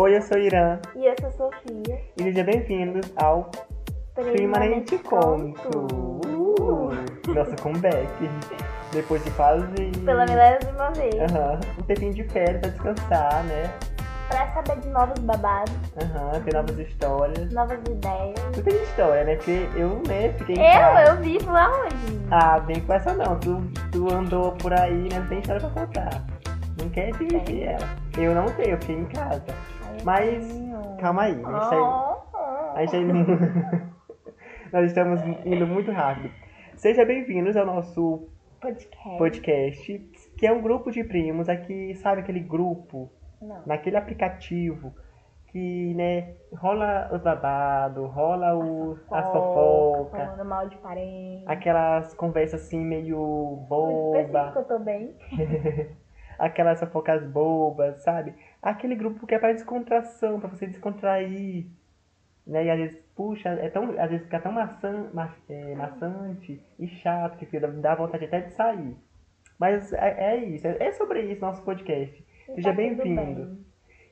Oi, eu sou Irã E eu sou Sofia. e sejam bem-vindos ao Primeiramente Conto. Uh, nosso comeback. Depois de quase. Pela milésima vez. Aham, um tempinho de férias pra descansar, né? Pra saber de novos babados, Aham, ter novas histórias. novas ideias. Tu tem história, né? Porque eu, né, fiquei em Eu, casa. eu vivo aonde? Ah, bem com essa não. Tu, tu andou por aí, né? Não tem história pra contar. Não quer dividir ela. Eu não tenho, eu fiquei em casa. Mas, calma aí. A gente a indo... Nós estamos indo muito rápido. Sejam bem-vindos ao nosso Podcast. podcast, que é um grupo de primos aqui, sabe aquele grupo, Não. naquele aplicativo que, né, rola os babados, rola o, as fofocas, mal de parente. aquelas conversas assim meio boba, eu tô bem. aquelas fofocas bobas, sabe? Aquele grupo que é para descontração, para você descontrair, né? E às vezes, puxa, é tão, às vezes fica tão maçã, ma, é, maçante e chato que fica, dá vontade até de sair. Mas é, é isso, é, é sobre isso nosso podcast. Seja tá tudo bem-vindo. bem.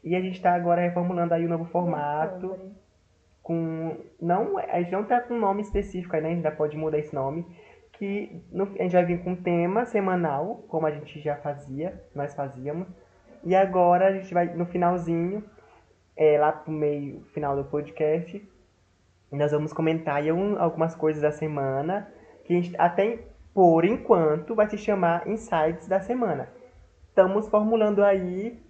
E a gente tá agora reformulando aí o novo formato. Com não a gente não tá com um nome específico aí, né? A gente ainda pode mudar esse nome. Que no- a gente vai vir com um tema semanal, como a gente já fazia, nós fazíamos. E agora a gente vai no finalzinho, é, lá pro meio final do podcast, nós vamos comentar um- algumas coisas da semana, que a gente até por enquanto vai se chamar Insights da semana. Estamos formulando aí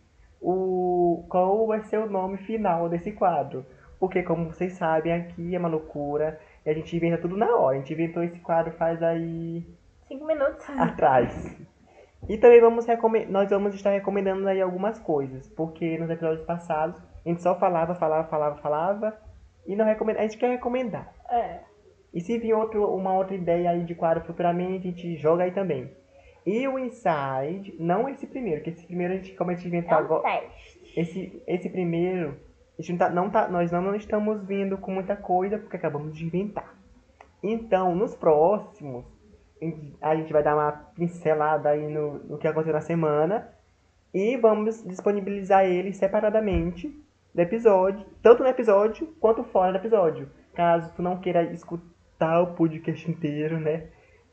o qual vai ser o nome final desse quadro. Porque, como vocês sabem, aqui é uma loucura e a gente inventa tudo na hora. A gente inventou esse quadro faz aí Cinco minutos. atrás. E também vamos nós vamos estar recomendando aí algumas coisas. Porque nos episódios passados a gente só falava, falava, falava, falava e não recomenda. A gente quer recomendar. É. E se vir outro, uma outra ideia aí de quadro futuramente, a gente joga aí também. E o Inside, não esse primeiro, que esse primeiro a gente começa a É inventar um agora. teste. Esse, esse primeiro, a gente não tá, não tá, nós não estamos vindo com muita coisa porque acabamos de inventar. Então, nos próximos, a gente vai dar uma pincelada aí no, no que aconteceu na semana e vamos disponibilizar ele separadamente do episódio, tanto no episódio quanto fora do episódio. Caso tu não queira escutar o podcast inteiro, né?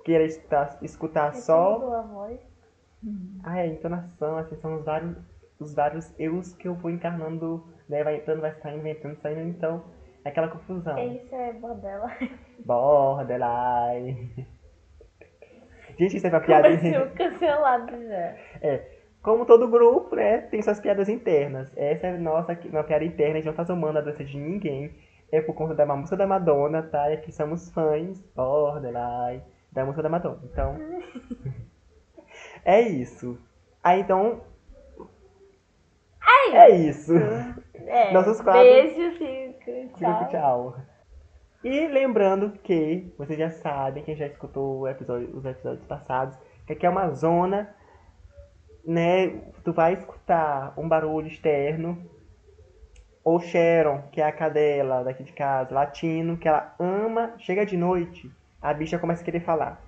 Queira escutar, escutar só Depende da voz. ah, é, a entonação, assim, são os vários, os vários eus que eu vou encarnando, né? Vai entrando, vai saindo, vai entrando, saindo, então é aquela confusão. Isso é bordela. Borderline. Gente, isso é uma piada. Começou cancelado já. Como todo grupo, né? Tem suas piadas internas. Essa é nossa uma piada interna, a gente não tá zoando a doença de ninguém. É por conta da música da Madonna, tá? E aqui somos fãs, Borderline, da música da Madonna. Então. é isso. Aí então. É isso. É. Nossos quadros- Beijo, fico. Tchau. Fica tchau. E lembrando que, vocês já sabem, quem já escutou o episódio- os episódios passados, que aqui é uma zona, né? Tu vai escutar um barulho externo. Ou Sharon, que é a cadela daqui de casa, latino, que ela ama, chega de noite, a bicha começa a querer falar.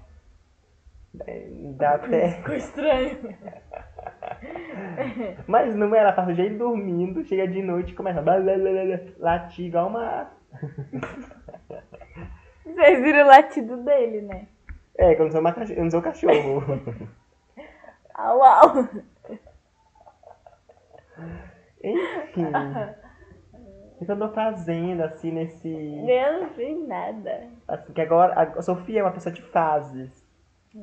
É, Dá até. Ficou estranho. Mas não é, ela passa o dia dormindo, chega de noite e começa a latir igual uma. Vocês viram o latido dele, né? É, que eu não sou, uma cach... eu não sou cachorro. Au, au. Enfim. Eu tô fazendo, assim, nesse. Eu não fiz nada. Assim, que agora. A Sofia é uma pessoa de fases.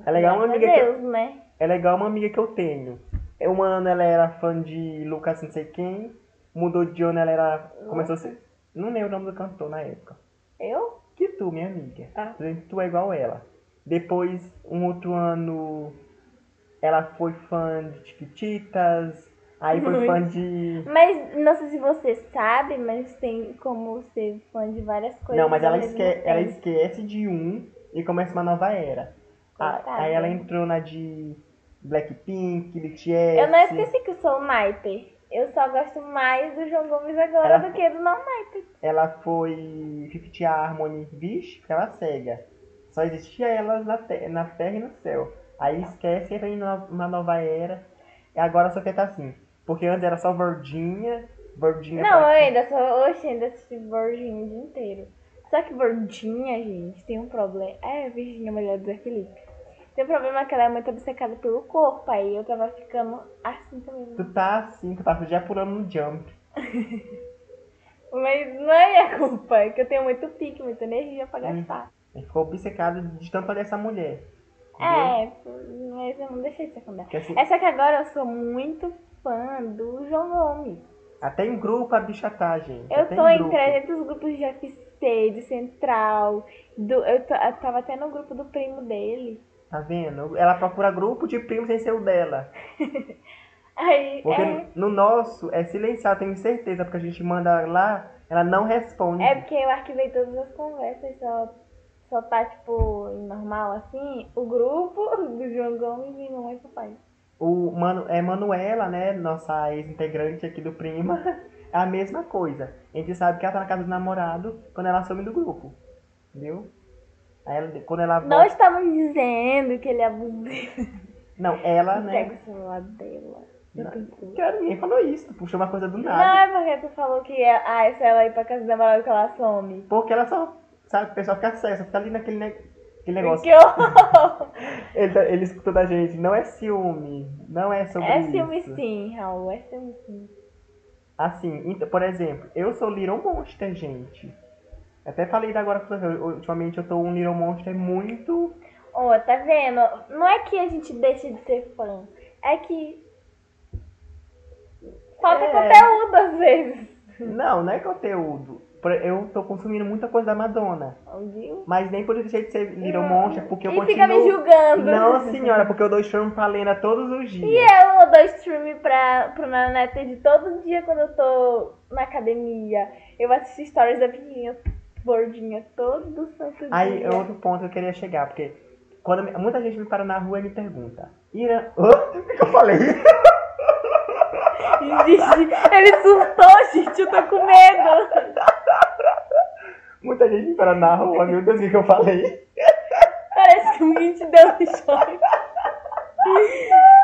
É legal uma amiga a que. Deus, né? É legal uma amiga que eu tenho. Um ano ela era fã de Lucas não sei quem. Mudou de ano, ela era. Começou a ser. Não lembro o nome do cantor na época. Eu? Que tu, minha amiga. Ah. Tu é igual ela. Depois, um outro ano, ela foi fã de Chiquititas. Aí foi Muito. fã de. Mas não sei se você sabe, mas tem como ser fã de várias coisas. Não, mas ela, esque... ela esquece de um e começa uma nova era. A-. Aí ela entrou na de Blackpink, BTS. Eu não esqueci que eu sou o Naiper. Eu só gosto mais do João Gomes agora Ela- do que do não Naiper. Ela foi Fifty Harmony, porque ela cega. Só existia elas na, te- na terra e no céu. Aí esquece e entra em uma nova era. E agora a Sofia tá assim. Porque antes era só verdinha, Bordinha Não, eu ainda sou. Oxe, ainda assisti Bordinha o dia inteiro. Só que Bordinha, gente, tem um problema. É, Virginia, mulher do Zé Felipe. Tem um problema que ela é muito obcecada pelo corpo. Aí eu tava ficando assim também. Tu tá assim, tu tá já pulando no jump. Mas não é minha culpa, é que eu tenho muito pique, muita energia pra Hum. gastar. Ele ficou obcecado de tampa dessa mulher. É, mas eu não deixei de ser fã dela. Que assim, É só que agora eu sou muito fã do João Gomes. até em grupo a bicha tá, gente. Eu até tô em grupo. 300 grupos de FC, de Central. Do, eu, tô- eu tava até no grupo do primo dele. Tá vendo? Ela procura grupo de primos sem ser o dela. Aí, Porque é, no nosso é silenciado, tenho certeza, porque a gente manda lá, ela não responde. é porque eu arquivei todas as conversas, só, só tá, tipo, normal assim, o grupo do João Gomes e mamãe e papai. O Manu, é Manuela, né? Nossa ex-integrante aqui do Prima. É a mesma coisa. A gente sabe que ela tá na casa do namorado quando ela some do grupo. Entendeu? Ela, quando ela Não estamos dizendo que ele é abusivo. Não, ela, Pega né? o celular dela. Não. Cara, ninguém falou isso. Puxou uma coisa do Não nada. é porque tu falou que é, ah, se ela ir pra casa do namorado que ela some. Porque ela só. Sabe, o pessoal fica cego, fica ali naquele ne- negócio. Que horror! Ele, tá- ele escutou da gente. Não é ciúme. Não é sobre É isso. ciúme sim, Raul, é ciúme sim. Assim, então, por exemplo, eu sou Little Monster, gente. Até falei agora com você, ultimamente eu tô um Little Monster muito. Ó, tá vendo? Não é que a gente deixa de ser fã, é que falta É. conteúdo às vezes. Não, não é conteúdo. Eu tô consumindo muita coisa da Madonna. Mas nem por isso deixei de ser Little Monster, porque eu e continuo. fica me julgando. Não, senhora, porque eu dou stream pra Lena todos os dias. E eu dou stream pra, pro neto de todo dia quando eu tô na academia. Eu assisto stories da Virginia Bordinha todo santo Aí dia. é outro ponto que eu queria chegar, porque quando muita gente me para na rua e me pergunta, Ira. Hã? O que que eu falei? Gente, ele surtou, gente, eu tô com medo. Muita gente me para na rua, meu Deus, o que que eu falei? Parece que alguém te deu um choque.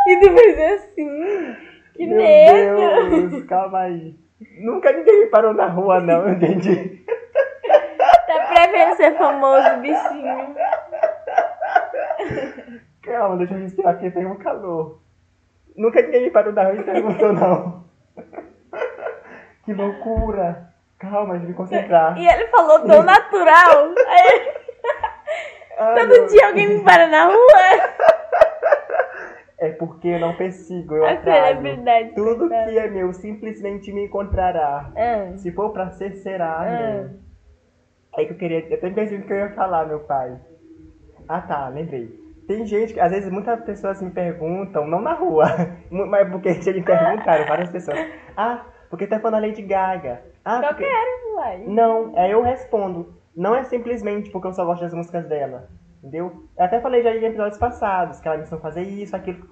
E tu fez assim. Que Meu medo. Deus, calma aí. Nunca ninguém me parou na rua, não, eu entendi. Ser famoso, bichinho. Calma, deixa eu respirar aqui, tem um calor. Nunca ninguém me parou na rua e perguntou, não. Que loucura. Calma, deixa eu me concentrar. E ele falou tão natural. Aí, Ai, todo meu- dia alguém me para na rua. É porque eu não persigo, eu A atraso. celebridade. Tudo que é meu simplesmente me encontrará. Ah, Se for pra ser, será, né? É que eu queria. Eu até pensei o que eu ia falar, meu pai. Ah tá, lembrei. Tem gente que, às vezes, muitas pessoas me perguntam, não na rua, mas porque já me perguntaram, várias pessoas. Ah, porque tá falando a Lady Gaga. Ah, eu porque... quero, uai. Não, aí eu respondo. Não é simplesmente porque eu só gosto das músicas dela. Entendeu? Eu até falei já em episódios passados que ela me ensinou a fazer isso, aquilo.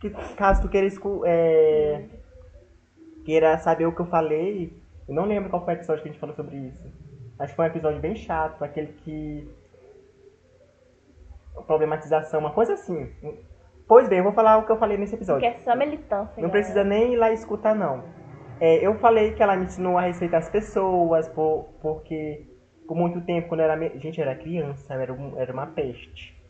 Que caso tu queira, é, queira saber o que eu falei, eu não lembro qual foi o episódio que a gente falou sobre isso. Acho que foi um episódio bem chato, aquele que. Problematização, uma coisa assim. Pois bem, eu vou falar o que eu falei nesse episódio. Porque é só militância. Não galera. precisa nem ir lá escutar, não. É, eu falei que ela me ensinou a respeitar as pessoas, por, porque por muito tempo, quando eu era. Gente, eu era criança, eu era, um- era uma peste.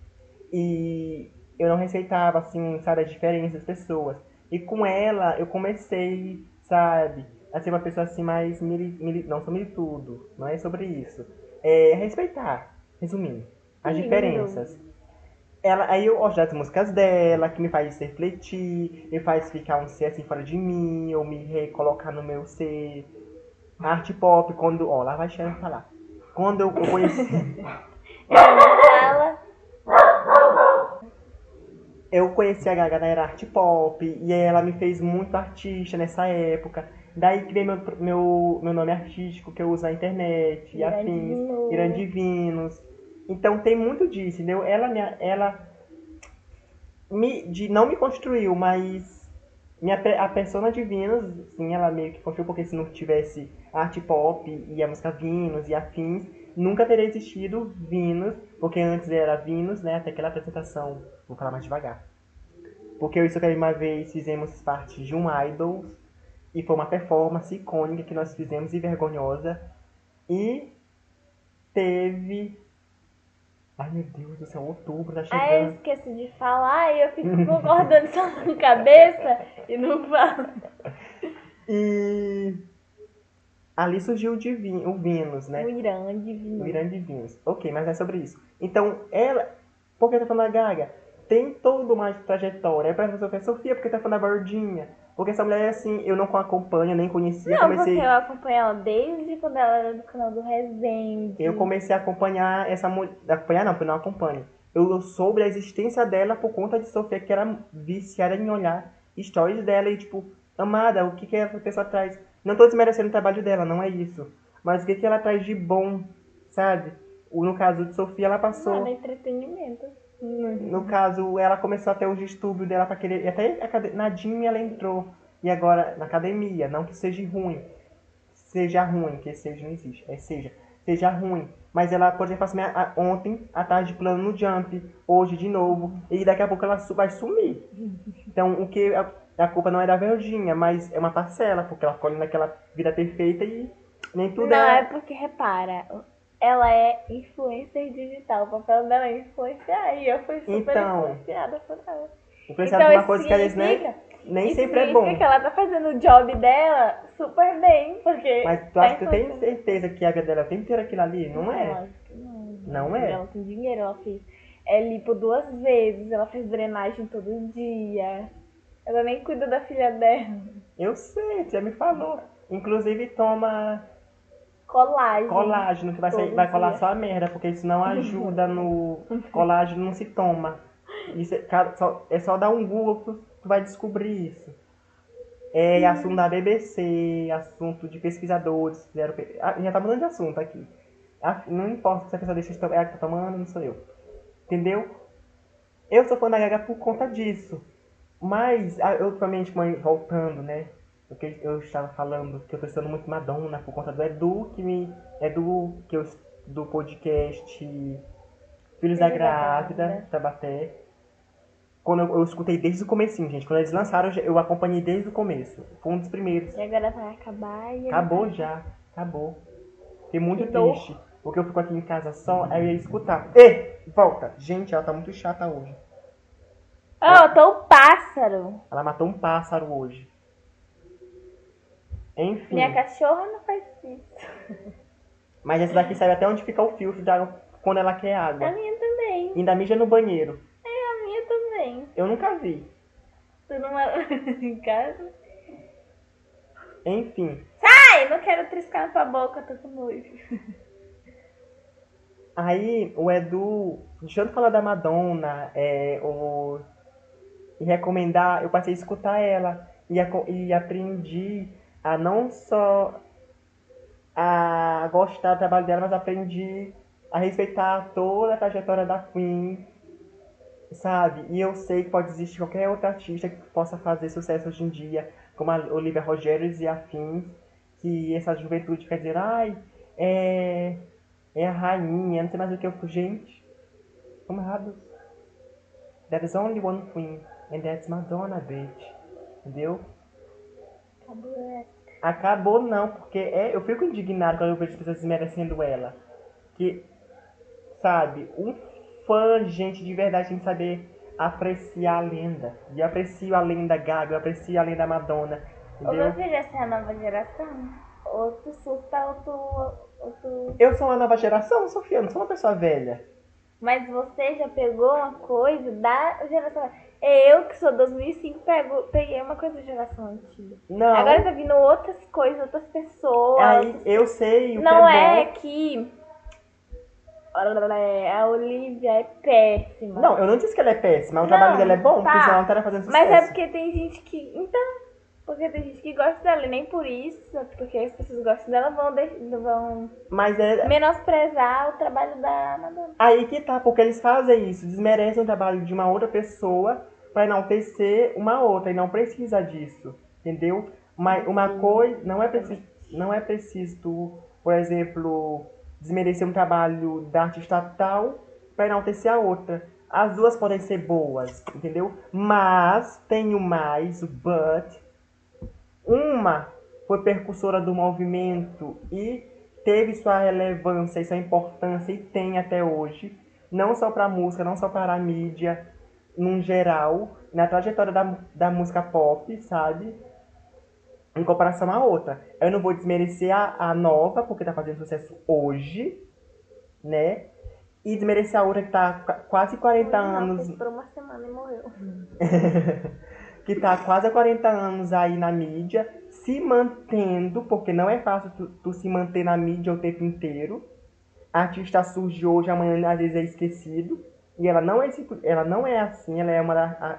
E eu não respeitava, assim, sabe, a diferença das pessoas. E com ela, eu comecei, sabe, a ser uma pessoa assim mais. Mili, mili- não sobre tudo, não é sobre isso. É respeitar, resumindo, as Lindo. diferenças. Ela, aí eu gosto das músicas dela, que me faz refletir, me faz ficar um ser assim fora de mim, ou me recolocar no meu ser. Arte pop, quando. Ó, lá vai Sharon falar. Quando eu, eu conheci. Fala. eu conheci a Gaga na era arte pop, e ela me fez muito artista nessa época. Daí criei meu, meu, meu nome artístico que eu uso na internet, e Irã afins. Irã Divinos. Então tem muito disso, entendeu? Ela, me, ela me, de, não me construiu, mas minha, a persona de Venus, sim, ela meio que construiu, porque se não tivesse arte pop e a música Venus e afins, nunca teria existido Venus, porque antes era Venus, né, até aquela apresentação, vou falar mais devagar. Porque eu e Socorro uma vez fizemos parte de um Idols, E foi uma performance icônica que nós fizemos e vergonhosa. E teve. Ai meu Deus do céu, outubro tá Aí eu chegando. esqueço de falar e eu fico concordando só na cabeça e não falo. E ali surgiu o, divino, o Vênus, né? O Irã divino. O Irã de. Ok, mas é sobre isso. Então, ela. Por que tá falando da Gaga? Tem toda uma trajetória. É pra Sofia, Sofia, porque tá falando da Bordinha? Porque essa mulher é assim, eu não acompanho, nem conhecia. Não, comecei, porque eu acompanho ela desde quando ela era do canal do Resende. eu comecei a acompanhar essa mulher. Acompanhar não, porque eu não acompanho. Eu soube a existência dela por conta de Sofia, que era viciada em olhar stories dela e, tipo, amada, o que, que a pessoa traz? Não tô desmerecendo o trabalho dela, não é isso. Mas o que, que ela traz de bom, sabe? No caso de Sofia, ela passou. Nada, entretenimento. No caso, ela começou a ter os distúrbios dela pra querer. E até na Jimmy ela entrou. E agora na academia. Não que seja ruim. Seja ruim, que seja não existe. É seja. Seja ruim. Mas ela, por exemplo, assim, a- a- ontem, à tarde pulando no jump. Hoje de novo. E daqui a pouco ela su- vai sumir. Então, o que. A, a culpa não é da Verdinha, mas é uma parcela, porque ela colhe naquela vida perfeita e nem tudo Não, é é. porque, repara, ela é influencer digital. O papel dela é influenciar. E eu fui super Então, influenciada por ela. Influenciada por uma coisa que vezes nem, nem sempre é bom. que ela tá fazendo o job dela super bem. Porque Mas tu tá acha que tu tem influenciando. certeza que a vida dela tem inteira aquilo ali? Não é. Lógico que não. Não é? Ela tem dinheiro, ela fez é, lipo duas vezes, ela fez drenagem todo dia. Ela nem cuida da filha dela. Eu sei, já me falou. Inclusive toma Colágeno. colágeno, que vai, sair- vai colar só a merda, porque isso não ajuda no. Colágeno não se toma. Isso é, cara, só, é só dar um Google que tu, vai descobrir isso. É assunto da BBC, assunto de pesquisadores. Fizeram, ah, já tá mudando de assunto aqui. Ah, Não importa se a pessoa deixa é a que tá tomando, não sou eu. Entendeu? Eu sou fã da Gaga por conta disso. Mas, ah, eu ultimamente, voltando, né? O que eu estava falando, que eu tô estudando muito Madonna por conta do Edu, que me. Edu, que eu, do podcast Filhos da da Grávida. Tabaté. Quando eu, eu escutei desde o comecinho, gente. Quando eles lançaram, eu eu acompanhei desde o começo. Foi um dos primeiros. E agora vai acabar e Acabou já. Acabou. Fiquei muito Que dor. triste. Porque eu fico aqui em casa só, aí eu ia escutar. Ei, volta. Gente, ela tá muito chata hoje. Oh, eu tô o pássaro. Ela matou um pássaro hoje. Enfim. Minha cachorra não faz isso. Mas essa daqui sabe até onde fica o filtro da água quando ela quer A água. minha também. Ainda mija no banheiro. É, a minha também. Eu nunca vi. Tu não é em casa? Enfim. Ai, não quero triscar na tua boca, tô com nojo. Aí o Edu, deixando de falar da Madonna, é, o, e recomendar, eu passei a escutar ela e, a- e aprendi a não só a gostar do trabalho dela, mas aprendi a respeitar toda a trajetória da Queen, sabe? E eu sei que pode existir qualquer outra artista que possa fazer sucesso hoje em dia, como a Olivia Rogers e afins, que essa juventude quer dizer, ai, é, é a rainha, não sei mais o que eu gente. Como errado. There's only one queen, and that's Madonna, bitch. Entendeu? Acabou não, porque é, eu fico indignado quando eu vejo as pessoas desmerecendo ela. Que, sabe, um fã, gente, de verdade tem que saber apreciar a lenda. E eu aprecio a lenda Gaga, eu aprecio a lenda Madonna. Ô, meu Entendeu? filho, essa é a nova geração. Ou tu surta ou tu, ou tu... Eu sou uma nova geração, Sofia, eu não sou uma pessoa velha. Mas você já pegou uma coisa da geração... Eu, que sou 2005, pego, peguei uma coisa da geração antiga. Não. Agora tá vindo outras coisas, outras pessoas. Aí eu sei o Não que é, é que... A Olivia é péssima. Não, eu não disse que ela é péssima, o Não, trabalho dela é bom, tá. porque senão ela estaria fazendo sucesso. Mas é porque tem gente que. Então. Porque tem gente que gosta dela. E nem por isso, porque as pessoas gostam dela, vão, de- vão Mas é menosprezar o trabalho da Madonna. aí que tá, porque eles fazem isso, desmerecem o trabalho de uma outra pessoa pra enaltecer uma outra, e não precisa disso, entendeu? Mas uma coisa, não é preciso, não é preciso tu, por exemplo, desmerecer um trabalho da artista tal pra enaltecer a outra. As duas podem ser boas, entendeu? Mas tem o mais, o but, Uma foi percussora do movimento e teve sua relevância e sua importância e tem até hoje, não só para a música, não só para a mídia, num geral, na trajetória da, da música pop, sabe? Em comparação à outra. Eu não vou desmerecer a, a nova, porque tá fazendo sucesso hoje, né? E desmerecer a outra que tá quase 40 não, anos. Por uma semana e morreu. que tá quase 40 anos aí na mídia, se mantendo, porque não é fácil tu, tu se manter na mídia o tempo inteiro. A artista surge hoje, amanhã às vezes é esquecido. E ela não é, ela não é assim, ela é uma das.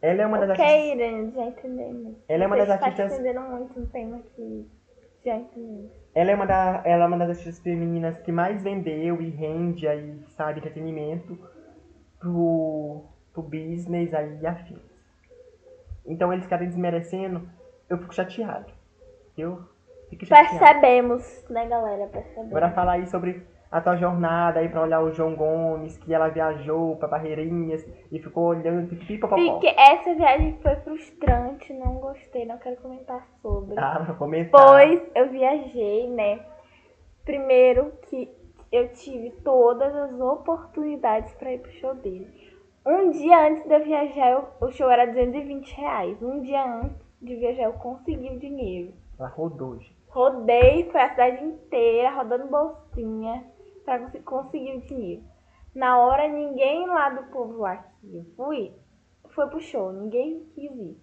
Ela é uma das okay, artistas. Irene, já entendemos. Ela é uma das artistas. Entendendo muito um tema que já entendemos. Ela é uma, da, ela é uma das artistas femininas que mais vendeu e rende aí, sabe, entretenimento pro, pro business aí e afins. Então eles ficarem desmerecendo, eu fico chateado. Eu fico chateado. Percebemos, né, galera? Percebemos. Agora falar aí sobre a tua jornada aí pra olhar o João Gomes, que ela viajou pra Barreirinhas e ficou olhando pipipopopó. Porque essa viagem foi frustrante, não gostei, não quero comentar sobre. Ah, vou comentar. Pois eu viajei, né? Primeiro que eu tive todas as oportunidades pra ir pro show dele. Um dia antes de eu viajar, eu, o show era 220 reais. Um dia antes de viajar, eu consegui o dinheiro. Ela rodou, gente. Rodei, foi a cidade inteira, rodando bolsinha, pra conseguir- o dinheiro. Na hora, ninguém lá do povo lá que eu fui, foi pro show, ninguém quis ir.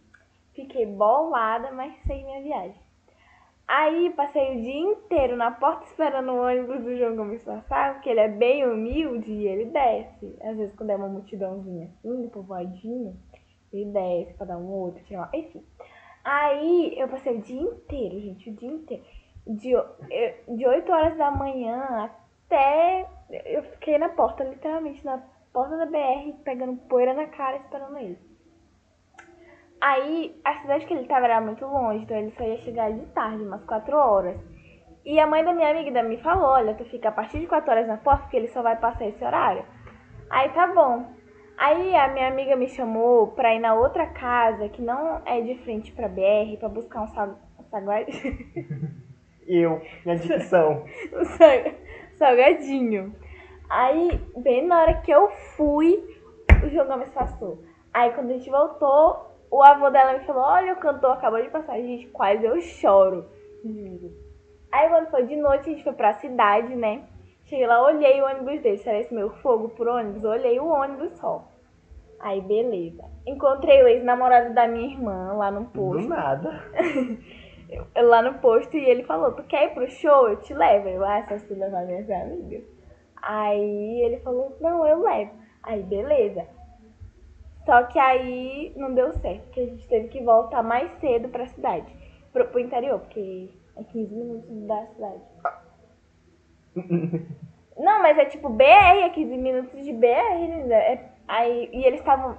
Fiquei bolada, mas sei minha viagem. Aí, passei o dia inteiro na porta esperando o ônibus do João Gomes passar, porque ele é bem humilde e ele desce. Às vezes, quando é uma multidãozinha assim, povoadinho, ele desce pra dar um outro, tirar uma... Enfim. Aí, eu passei o dia inteiro, gente, o dia inteiro. De, de 8 horas da manhã até... Eu fiquei na porta, literalmente, na porta da BR, pegando poeira na cara, esperando ele. Aí, a cidade que ele tava era muito longe, então ele só ia chegar de tarde, umas 4 horas. E a mãe da minha amiga me falou, olha, tu fica a partir de 4 horas na porta, porque ele só vai passar esse horário. Aí tá bom. Aí a minha amiga me chamou pra ir na outra casa, que não é de frente pra BR, pra buscar um sal... um salgadinho. Eu, minha dicção. um salgadinho. Aí, bem na hora que eu fui, o João Gomes passou. Aí quando a gente voltou, o avô dela me falou, olha, o cantor acabou de passar. Gente, quase eu choro. Juro. Aí quando foi de noite, a gente foi pra cidade, né? Cheguei lá, olhei o ônibus dele. Será esse meu fogo por ônibus? Olhei o ônibus só. Aí, beleza. Encontrei o ex-namorado da minha irmã lá no Do posto. nada. Lá no posto e ele falou, tu quer ir pro show? Eu te levo. Eu, ah, só se tu levar minhas amigas. Aí ele falou, não, eu levo. Aí, beleza. Só que aí não deu certo, porque a gente teve que voltar mais cedo pra cidade. Pro, pro interior, porque é 15 minutos da cidade. Não, mas é tipo BR, é 15 minutos de BR, né? É, aí, e eles estavam.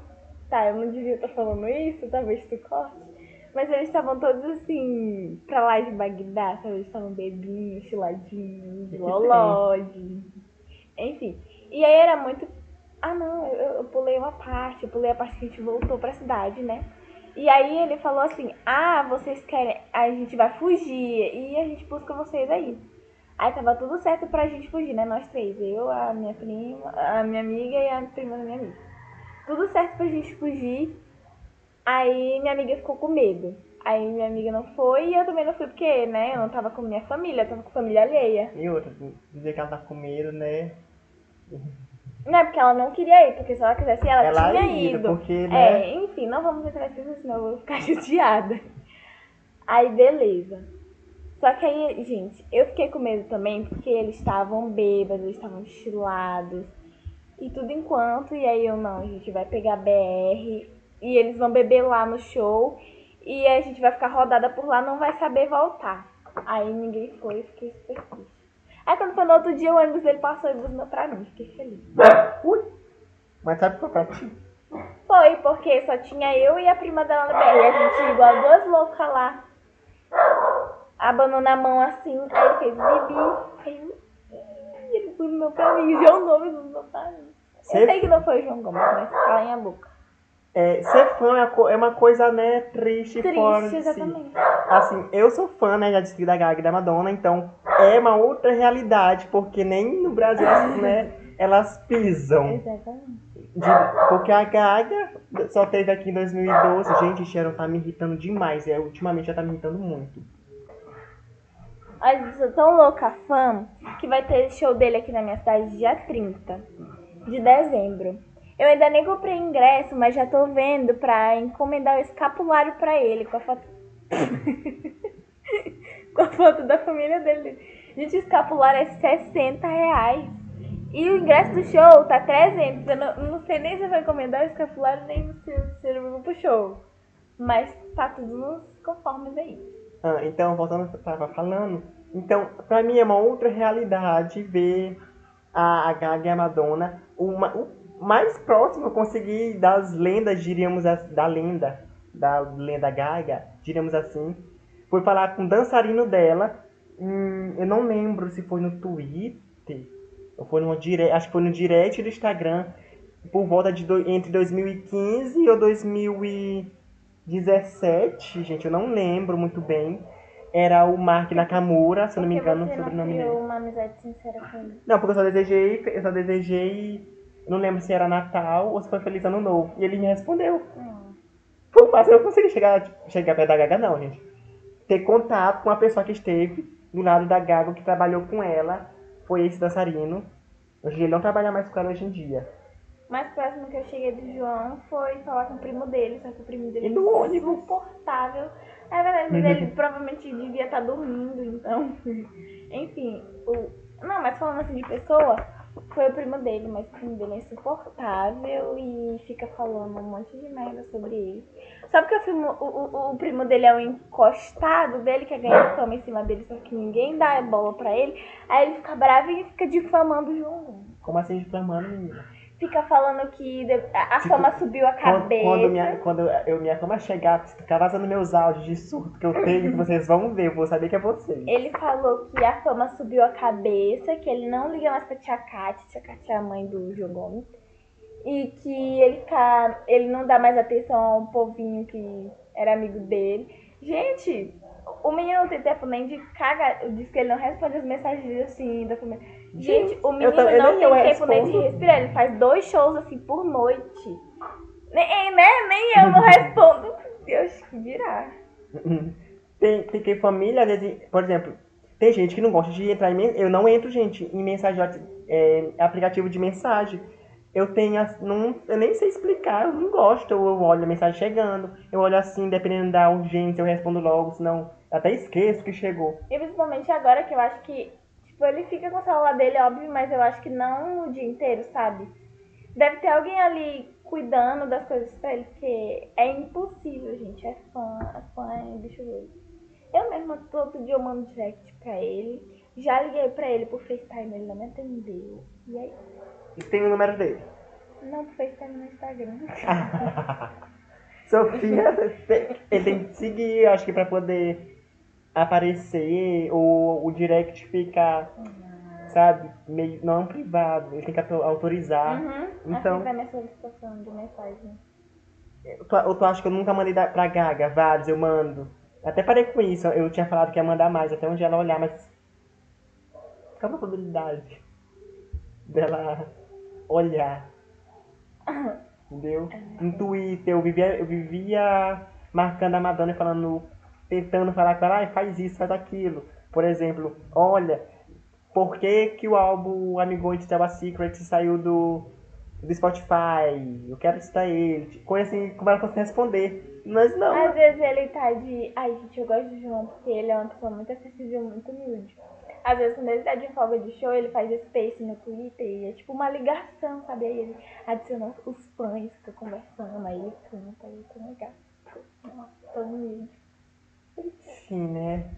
Tá, eu não devia estar falando isso, talvez tu corte. Mas eles estavam todos assim, pra lá de Bagdá, sabe? Eles estavam bebinhos, chiladinhos, loló, de... Enfim. E aí era muito. Ah, não, eu, eu pulei uma parte, eu pulei a parte que a gente voltou pra cidade, né? E aí ele falou assim: Ah, vocês querem. A gente vai fugir e a gente busca vocês aí. Aí tava tudo certo pra gente fugir, né? Nós três. Eu, a minha prima, a minha amiga e a prima da minha amiga. Tudo certo pra gente fugir. Aí minha amiga ficou com medo. Aí minha amiga não foi e eu também não fui porque, né? Eu não tava com minha família, eu tava com família alheia. E outra, dizer que ela tá com medo, né? Não é porque ela não queria ir, porque se ela quisesse ir, ela, Ela tinha ia, ido. porque, né? É, enfim, não vamos entrar nisso, senão eu vou ficar chateada. Aí, beleza. Só que aí, gente, eu fiquei com medo também, porque eles estavam bêbados, eles estavam chilados. E tudo enquanto, e aí eu, não, a gente vai pegar BR, e eles vão beber lá no show, e a gente vai ficar rodada por lá, não vai saber voltar. Aí ninguém foi, eu fiquei super triste. Aí quando foi no outro dia, o ônibus dele passou e buzinou pra mim, fiquei feliz. Ui! Mas sabe pra ti? Foi, porque só tinha eu e a prima dela na BR. E a gente igual duas loucas lá. Abanando a mão assim. Aí ele fez bibi. Aí ele buzinou pra mim. João Gomes buzinou pra mim. Eu sei que não foi o João Gomes, mas cala a boca. É, ser fã é é uma coisa, né, triste, fora Triste, de si. exatamente. Assim, eu sou fã, né, já disse da Gaga e da Madonna, então é uma outra realidade, porque nem no Brasil, né, elas pisam. Exatamente. De- porque a Gaga só teve aqui em 2012. Gente, Sharon tá me irritando demais. É, ultimamente já tá me irritando muito. Eu sou tão louca fã que vai ter show dele aqui na minha cidade dia 30 de dezembro. Eu ainda nem comprei ingresso, mas já tô vendo pra encomendar o escapulário pra ele com a foto. com a foto da família dele. Gente, o escapulário é 60 reais. E o ingresso do show tá 300. Eu não, não sei nem se eu vou encomendar o escapulário, nem se, eu vou pro show. Mas tá tudo nos conformes aí. Ah, então, voltando ao que eu tava falando. Então, pra mim é uma outra realidade ver a, a Gaga e a Madonna. Uma, o mais próximo eu consegui das lendas, diríamos, as- da lenda, da lenda Gaga, diríamos assim, foi falar com o dançarino dela. Hum, eu não lembro se foi no Twitter, ou foi no direct, acho que foi no direct do Instagram, por volta de do- entre 2015 ou 2017, gente, eu não lembro muito bem. Era o Mark Nakamura, se eu não me engano, o sobrenome dele. uma amizade sincera com ele. Não, porque eu só desejei, eu só desejei, eu não lembro se era Natal ou se foi Feliz Ano Novo. E ele me respondeu. Hum. Foi fácil, eu não consegui chegar, chegar perto da Gaga, não, gente. Ter contato com a pessoa que esteve do lado da Gaga, que trabalhou com ela, foi esse dançarino. Hoje ele não trabalha mais com ela hoje em dia. Mais próximo que eu cheguei do João foi falar com o primo dele, só que o primo dele no é ônibus? insuportável. É verdade, mas ele provavelmente devia estar dormindo, então. Enfim, o. Não, mas falando assim de pessoa, foi o primo dele, mas o primo dele é insuportável e fica falando um monte de merda sobre ele. Só porque o primo, o, o, o primo dele é um encostado dele, quer ganhar fama em cima dele, só que ninguém dá bola pra ele, aí ele fica bravo e fica difamando o João Gomes. Como assim difamando, menina? Fica falando que a Tipo, fama subiu a cabeça. quando, minha, quando eu, minha fama chegar, ficar vazando meus áudios de surto que eu tenho, que vocês vão ver, eu vou saber que é vocês. Ele falou que a fama subiu a cabeça, que ele não liga mais pra tia Kátia, tia Kátia é a mãe do João Gomes. E que ele, tá, ele não dá mais atenção a um povinho que era amigo dele. Gente, o menino não tem tempo nem de cagar. Diz que ele não responde as mensagens assim da família. Gente, o menino também- não nem tem eu tempo nem de respirar. Ele faz dois shows assim por noite. Nem, né? nem eu não respondo. Deus que dirá. Tem, tem que família, às vezes, por exemplo, tem gente que não gosta de entrar em. Eu não entro, gente, em mensagem, é, aplicativo de mensagem. Eu tenho. as- Não, eu nem sei explicar, eu não gosto. Eu, eu olho a mensagem chegando, eu olho assim, dependendo da urgência, eu respondo logo, senão eu até esqueço que chegou. E principalmente agora que eu acho que, tipo, ele fica com o celular dele, óbvio, mas eu acho que não o dia inteiro, sabe? Deve ter alguém ali cuidando das coisas pra ele, porque é impossível, gente. É fã, é fã, é bicho doido. Eu mesma, todo dia eu mando direct pra ele. Já liguei pra ele por FaceTime, ele não me atendeu. E aí? E tem o número dele. Não, por FaceTime no Instagram. Sofia, ele tem que seguir, acho que pra poder aparecer, ou o direct ficar, sabe, meio não privado, ele tem que auto- autorizar. Uhum. Então- Aceita a minha solicitação de mensagem. Tu, ou tu acha que eu nunca mandei pra Gaga? Vários, eu mando. Até parei com isso, eu tinha falado que ia mandar mais, até onde ela olhar, mas. Qual a probabilidade dela olhar? Entendeu? No Twitter, eu vivia, eu vivia marcando a Madonna e falando, tentando falar com ela, ai, faz isso, faz aquilo. Por exemplo, olha, por que, que o álbum Amigo de Tell a Secret saiu do, do Spotify? Eu quero citar ele. Coisa assim, como ela fosse responder. Mas não. Às vezes ele tá de. Ai, gente, eu gosto do João porque ele é uma pessoa muito acessível, muito humilde. Às vezes, quando ele tá de folga de show, ele faz space no Twitter e é tipo uma ligação, sabe? Aí ele adiciona os fãs, fica conversando, aí ele canta, aí é legal. Nossa, tão humilde. Sim, né?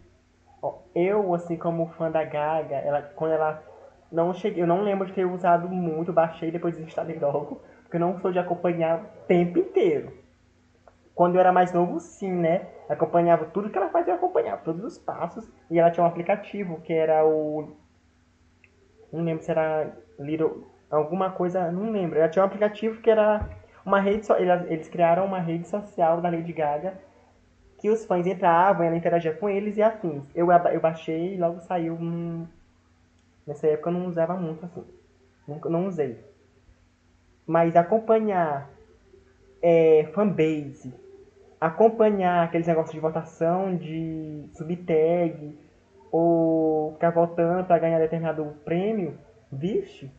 Eu, assim, como fã da Gaga, ela, quando ela não cheguei, eu não lembro de ter usado muito, baixei depois desinstalei logo, porque eu não sou de acompanhar o tempo inteiro. Quando eu era mais novo, sim, né? Acompanhava tudo que ela fazia, eu acompanhava todos os passos. E ela tinha um aplicativo que era o. Não lembro se era Little. Alguma coisa. Não lembro. Ela tinha um aplicativo que era uma rede so... eles criaram uma rede social da Lady Gaga que os fãs entravam, ela interagia com eles e afins. Eu, eu baixei e logo saiu. Hum... Nessa época eu não usava muito assim. Nunca não usei. Mas acompanhar é, fanbase, acompanhar aqueles negócios de votação de subtag ou ficar votando para ganhar determinado prêmio, vixe,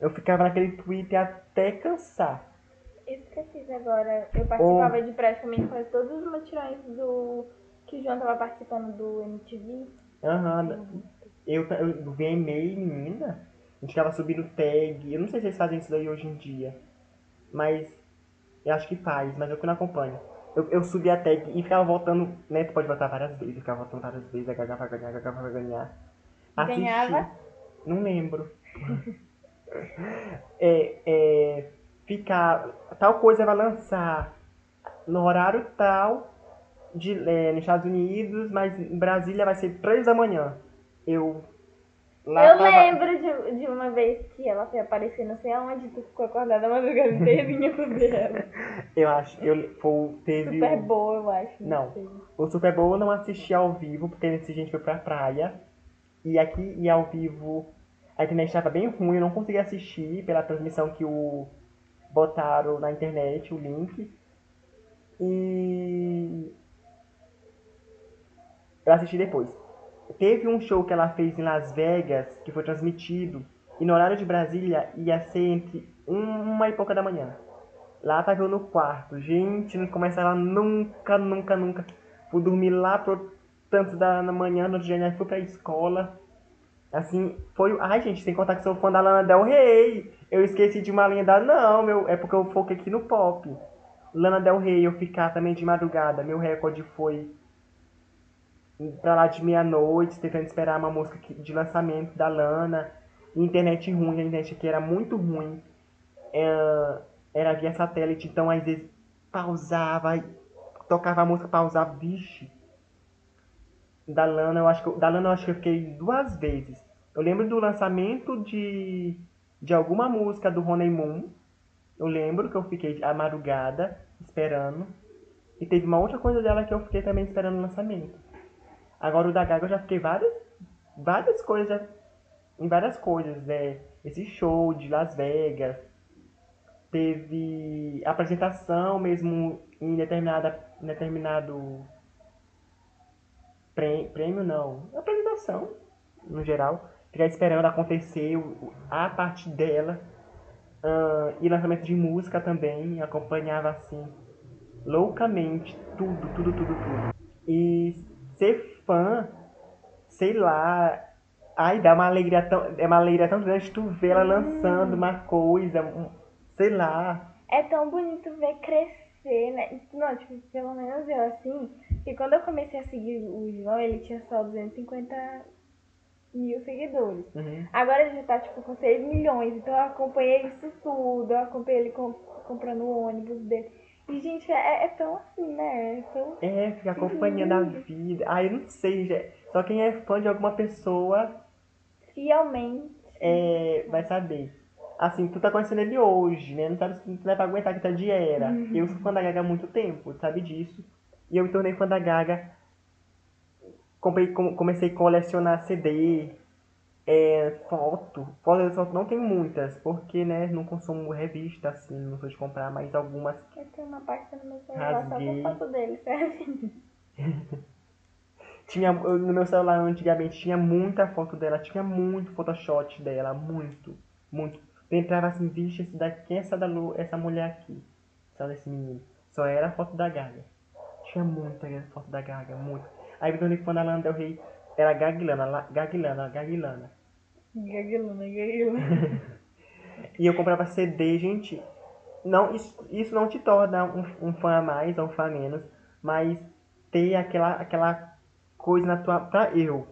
eu ficava naquele Twitter até cansar. Fiz agora. Eu participava ou... de praticamente quase todos os mutirões do. que o João tava participando do MTV. Aham. Uhum. Eu, eu, VMA, menina, a gente tava subindo tag. Eu não sei se eles fazem isso daí hoje em dia. Mas eu acho que faz, mas eu que não acompanho. Eu, eu subi a tag e ficava voltando, né? Tu pode votar várias vezes, ficava voltando várias vezes, a Gaga vai ganhar, a Gaga vai ganhar. Assisti, Ganhava? Não lembro. é, é, ficar. Tal coisa vai lançar no horário tal de, é, nos Estados Unidos, mas em Brasília vai ser 3 da manhã. Eu Lá eu tava... lembro de, de uma vez que ela foi aparecer não sei aonde, tu ficou acordada a madrugada inteirinha ver ela. Eu acho, eu foi, teve... Super Bowl, eu acho. Não, não o Super Bowl eu não assisti ao vivo, porque nesse gente foi pra praia. E aqui, e ao vivo, a internet estava bem ruim, eu não consegui assistir pela transmissão que o botaram na internet, o link. E... Eu assisti depois. Teve um show que ela fez em Las Vegas, que foi transmitido, e no horário de Brasília ia ser entre uma e pouca da manhã. Lá tava eu no quarto. Gente, não começava nunca, nunca, nunca. Fui dormir lá pro tanto da manhã, no dia fui pra escola. Assim, foi. Ai, gente, que contar que sou fã da Lana Del Rey. Eu esqueci de uma linha da. Não, meu. É porque eu foquei aqui no pop. Lana Del Rey, eu ficar também de madrugada. Meu recorde foi pra lá de meia-noite, tentando esperar uma música de lançamento da Lana. Internet ruim, a internet aqui era muito ruim. É, era via satélite, então às vezes pausava, tocava a música, pausava, vixe. Da Lana, eu acho que, da Lana eu acho que eu fiquei duas vezes. Eu lembro do lançamento de, de alguma música do Rony Moon. Eu lembro que eu fiquei a madrugada esperando. E teve uma outra coisa dela que eu fiquei também esperando o lançamento. Agora o da Gaga eu já fiquei várias, várias coisas, em várias coisas, né? Esse show de Las Vegas, teve apresentação mesmo em determinada, em determinado prêmio, não, apresentação, no geral. Ficar esperando acontecer a parte dela. Uh, e lançamento de música também, acompanhava assim, loucamente, tudo, tudo, tudo, tudo. E ser fã, sei lá. Ai, dá uma alegria tão. É uma alegria tão grande tu ver ela lançando uma coisa, um, sei lá. É tão bonito ver crescer, né? Não, tipo, pelo menos eu assim, que quando eu comecei a seguir o João, ele tinha só 250 mil seguidores. Uhum. Agora ele já tá, tipo, com 6 milhões. Então eu acompanhei isso tudo. Eu acompanhei ele comprando o ônibus dele. E, gente, é, é tão assim, né? É, tão é ficar acompanhando a vida. Ah, eu não sei, já. Só quem é fã de alguma pessoa. Fielmente. É, vai saber. Assim, tu tá conhecendo ele hoje, né? Não sabe se tu vai aguentar que tá de era. Uhum. Eu sou fã da Gaga há muito tempo, sabe disso. E eu me tornei fã da Gaga. Comprei, comecei a colecionar CD, é, foto. Fotos de foto não tem muitas, porque, né, não consumo revista, assim, não sou de comprar, mas algumas. Eu tenho uma parte no meu celular só com foto dele, serve? tinha, no meu celular antigamente tinha muita foto dela, tinha muito Photoshop dela, muito, muito. Eu entrava assim, vixe, esse daqui, essa, da, essa mulher aqui, só desse menino. Só era foto da Gaga. Tinha muita foto da Gaga, muito. Aí quando quando a Lana Del Rey era Gaguilana, Gaguilana, Gaguilana. Gaguilana, Gaguilana. e eu comprava CD, gente. Não, isso, isso não te torna um, um fã a mais ou um fã a menos, mas ter aquela, aquela coisa na tua. Pra eu,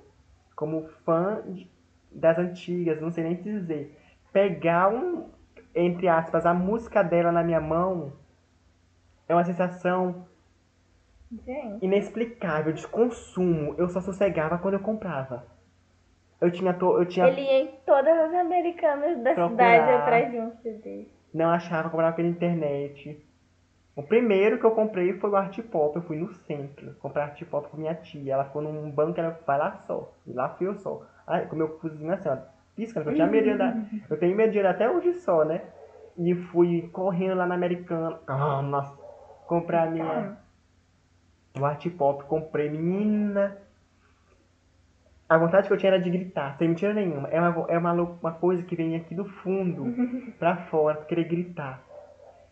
como fã de, das antigas, não sei nem dizer, pegar um, entre aspas, a música dela na minha mão é uma sensação Gente. Inexplicável, de consumo. Eu só sossegava quando eu comprava. Eu tinha. To, eu tinha Ele ia em todas as americanas da procurar. cidade atrás de um CD. Não achava, comprava pela internet. O primeiro que eu comprei foi o Art Pop. Eu fui no centro comprar Art Pop com minha tia. Ela ficou num banco, ela vai lá só. E lá fui eu só. Aí, com meu cozinho assim, ó, piscando, eu tinha medo de andar. Eu tenho medo de andar até hoje só, né? E fui correndo lá na Americana. Ah, nossa. Comprar a minha. O Art Pop. Comprei, menina. A vontade que eu tinha era de gritar, sem mentira nenhuma. É uma, é uma, uma coisa que vem aqui do fundo pra fora, querer gritar.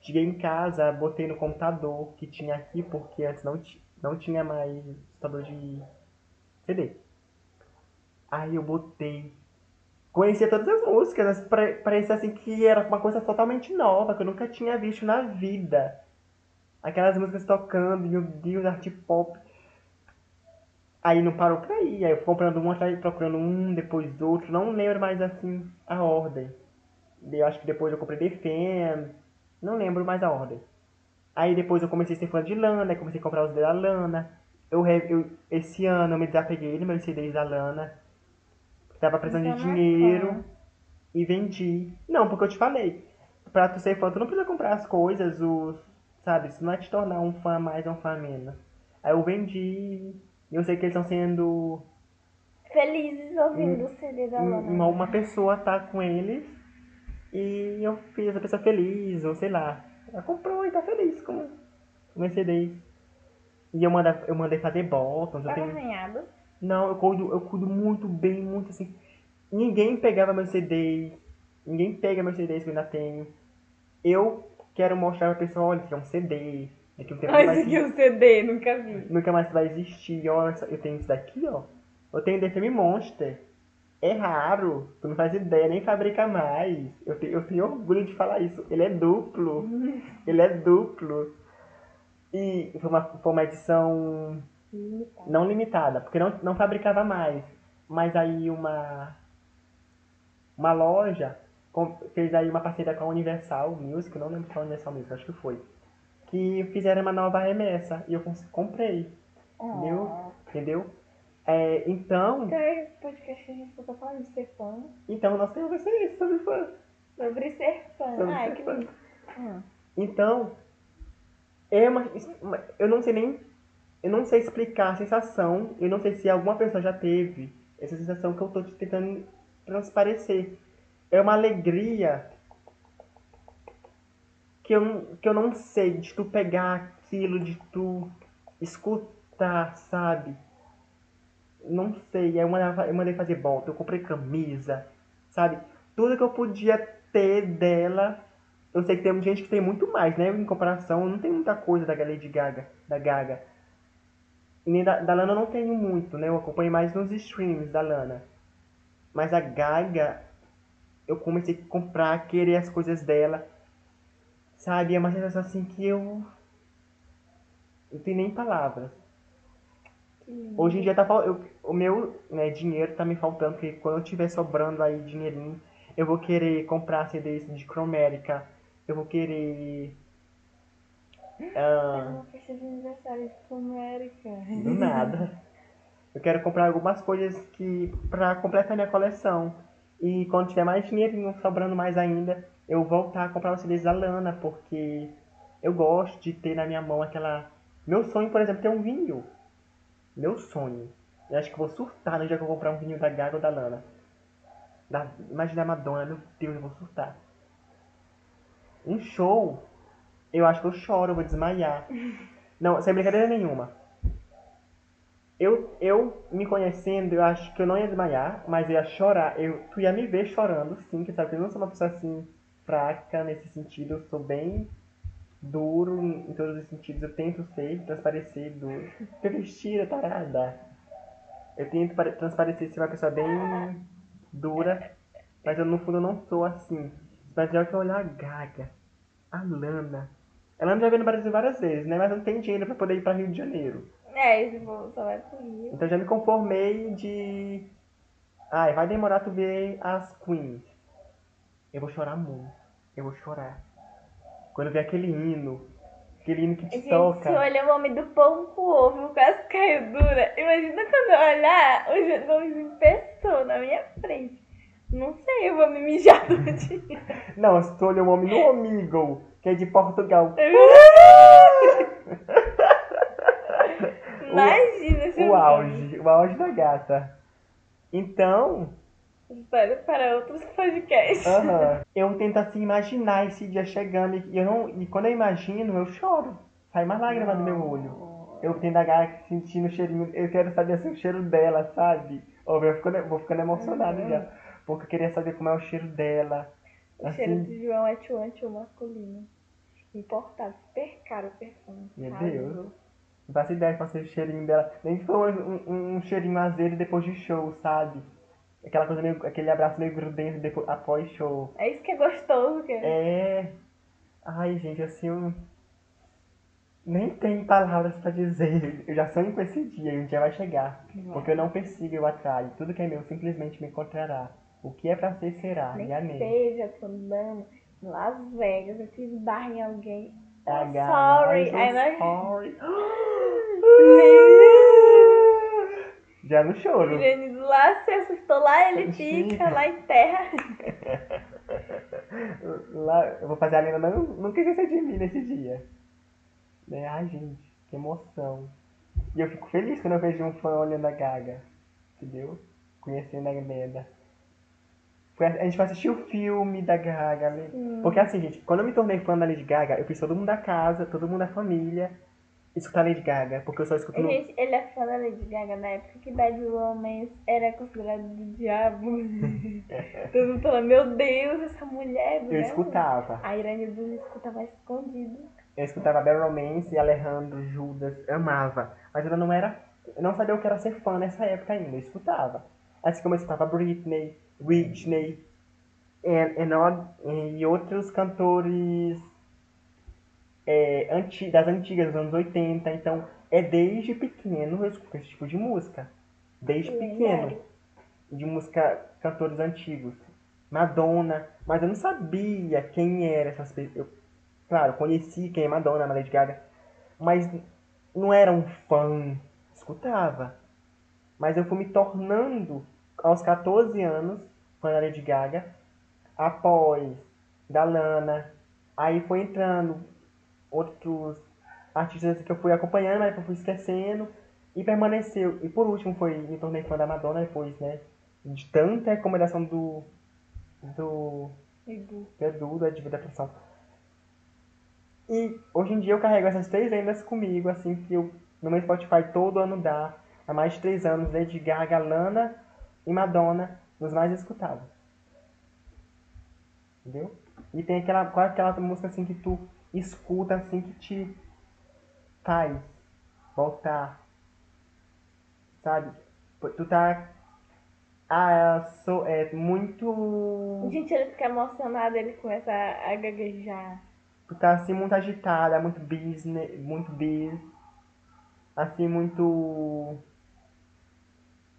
Cheguei em casa, botei no computador que tinha aqui, porque antes não, não tinha mais computador de CD. Aí eu botei. Conhecia todas as músicas, parecia assim que era uma coisa totalmente nova, que eu nunca tinha visto na vida. Aquelas músicas tocando, meu Deus, art pop. Aí não parou por aí. Aí eu fui comprando um, procurando um, depois outro. Não lembro mais assim a ordem. Eu acho que depois eu comprei Defend. Não lembro mais a ordem. Aí depois eu comecei a ser fã de Lana, comecei a comprar os da Lana. Eu, eu, esse ano eu me desapeguei dos meus CDs da Lana. Tava precisando de é dinheiro e vendi. Não, porque eu te falei. Pra tu ser fã, tu não precisa comprar as coisas, os. Sabe? Isso não é te tornar um fã mais ou um fã menos. Aí eu vendi e eu sei que eles estão sendo. Felizes ouvindo um, o CD da Lana. Uma, uma pessoa tá com eles e eu fiz a pessoa feliz, ou sei lá. Ela comprou e tá feliz com o meu CD. E eu, manda, eu mandei fazer botões. Tá tenho... desenhado? Não, eu cuido, eu cuido muito bem, muito assim. Ninguém pegava meu CD. Ninguém pega meu CD que eu ainda tenho. Eu quero mostrar pra pessoa, olha, que é um CD. Daqui um tempo Ai, isso aqui é um CD, nunca vi. Nunca mais vai existir. Olha, eu tenho isso daqui, ó. Eu tenho The Fame Monster. É raro, tu não faz ideia, nem fabrica mais. Eu, te, eu tenho orgulho de falar isso. Ele é duplo. Ele é duplo. E foi uma, foi uma edição limitada. não limitada, porque não, não fabricava mais. Mas aí uma, uma loja fez aí uma parceria com a Universal Music, não lembro qual Universal Music, acho que foi que fizeram uma nova remessa. E eu comprei. Oh. Entendeu? Entendeu? É, então. Então, é podcast a gente só tá falando de ser fã. Então, nós temos que ser isso, sobre fã. Sobre ser fã. Sobre ah, ser que fã. Hum. Então, é uma, eu não sei nem. Eu não sei explicar a sensação. Eu não sei se alguma pessoa já teve essa sensação que eu tô tentando transparecer. É uma alegria que eu, que eu não sei, de tu pegar aquilo, de tu escutar, sabe? Não sei, eu mandei, eu mandei fazer bota, eu comprei camisa, sabe? Tudo que eu podia ter dela, eu sei que tem gente que tem muito mais, né? Em comparação, não tem muita coisa da Lady Gaga, da Gaga. Nem da, da Lana eu não tenho muito, né? Eu acompanho mais nos streams da Lana. Mas a Gaga, eu comecei a comprar, querer as coisas dela. Sabe? É uma sensação assim que eu. Não tenho nem palavras. Hoje em dia tá eu, o meu né, dinheiro tá me faltando, porque quando eu tiver sobrando aí dinheirinho, eu vou querer comprar CDs de Cromérica, eu vou querer. Uh, uma festa de aniversário de Cromérica. Do nada. Eu quero comprar algumas coisas que pra completar minha coleção. E quando tiver mais dinheirinho sobrando mais ainda, eu voltar a comprar os CDs da Lana, porque eu gosto de ter na minha mão aquela. Meu sonho, por exemplo, é ter um vinil. Meu sonho. Eu acho que vou surtar no dia que eu comprar um vinil da Gaga ou da Lana. Da... Imagina a Madonna, meu Deus, eu vou surtar. Um show, eu acho que eu choro, eu vou desmaiar. Não, sem brincadeira nenhuma. Eu, eu me conhecendo, eu acho que eu não ia desmaiar, mas ia chorar. Eu, tu ia me ver chorando, sim, que sabe? Eu não sou uma pessoa assim fraca nesse sentido, eu sou bem duro em todos os sentidos. Eu tento ser, transparecer duro. Revestida, tarada. Eu tento transparecer ser uma pessoa bem dura, mas eu no fundo eu não sou assim. Mas é o que olhar a Gaga, a Lana. A Lana já veio no Brasil várias vezes, né? Mas não tem dinheiro pra poder ir pra Rio de Janeiro. É, esse só vai pro Rio. Então já me conformei de. Ai, vai demorar tu ver as Queens. Eu vou chorar muito eu vou chorar. Quando ver aquele hino, aquele hino que te Gente, toca. Se olha o homem do pão com ovo, quase caiu dura. Imagina quando eu olhar o Jesus em pessoa na minha frente. Não sei, eu vou me mijar tudinho. Não, se tu olhou o homem no Omegle, que é de Portugal. Imagina esse O auge, o auge da gata. Então, História para outros podcasts. aham, eu tento assim imaginar esse dia chegando e, eu não, e quando eu imagino, eu choro. Sai mais lágrima do meu olho. Eu tendo a gata sentindo o cheirinho, eu quero saber assim, o cheiro dela, sabe? Eu vou ficando, vou ficando emocionado Uhum. já. Porque eu queria saber como é o cheiro dela. O cheiro Assim, de João é tchuan tchuan masculino. Importado, super caro o perfume. Meu. Deus. Não faço ideia qual seja o cheirinho dela. Nem se for um, um, um cheirinho azedo depois de show, sabe? Aquela coisa meio, aquele abraço meio grudento depois, após show. É isso que é gostoso, que É. Ai, gente, assim, eu nem tenho palavras pra dizer. Eu já sonho com esse dia, e um dia vai chegar. Porque eu não persigo, eu atraio. Tudo que é meu simplesmente me encontrará. O que é pra ser, será. Nem E amém. seja andando em Las Vegas, eu fiz barra em alguém. Sorry. I'm sorry. Já no choro. Irene lá se assustou, lá ele fica, lá em terra. Lá, eu vou fazer a Lena não, nunca esquecer de mim nesse dia. Né? Ai, gente, que emoção. E eu fico feliz quando eu vejo um fã olhando a Gaga. Entendeu? Conhecendo a Lena. A gente foi assistir o filme da Gaga. né? Sim. Porque assim, gente, quando eu me tornei fã da Lady Gaga, eu fiz todo mundo da casa, todo mundo da família escutar Lady Gaga. Porque eu só escuto no... Gente, ele é fã da Lady Gaga na época que Bad Romance era considerado do diabo. Todo mundo falando, meu Deus, essa mulher. Eu mulher escutava. A Irene Blues escutava escondido. Eu escutava Bad Romance, Alejandro, Judas, amava. Mas eu não era. Eu não sabia o que era ser fã nessa época ainda, eu escutava. Assim como eu escutava Britney, Whitney and, and all- e outros cantores é, anti, das antigas, dos anos 80. Então, é desde pequeno eu escuto esse tipo de música. Desde pequeno. De música, cantores antigos. Madonna. Mas eu não sabia quem eram essas pessoas. Eu, claro, conheci quem é Madonna, Lady Gaga. Mas não era um fã. Escutava. Mas eu fui me tornando, aos 14 anos, fã da Lady Gaga. Após da Lana. Aí foi entrando outros artistas que eu fui acompanhando, mas eu fui esquecendo. E permaneceu. E por último foi me tornei fã da Madonna depois, né? De tanta recomendação do. Do. Edu. do Edu, da Diva Depressão. E hoje em dia eu carrego essas três lendas comigo, assim, que eu no meu Spotify todo ano dá. Há mais de três anos, Lady Gaga, Lana e Madonna, nos mais escutados. Entendeu? E tem aquela, qual é aquela música assim que tu escuta assim que te faz voltar. Sabe? Tu tá. Ah, eu sou, é muito. Gente, ele fica emocionado, ele começa a gaguejar. Tu tá assim muito agitada, muito business, muito biz. Assim, muito.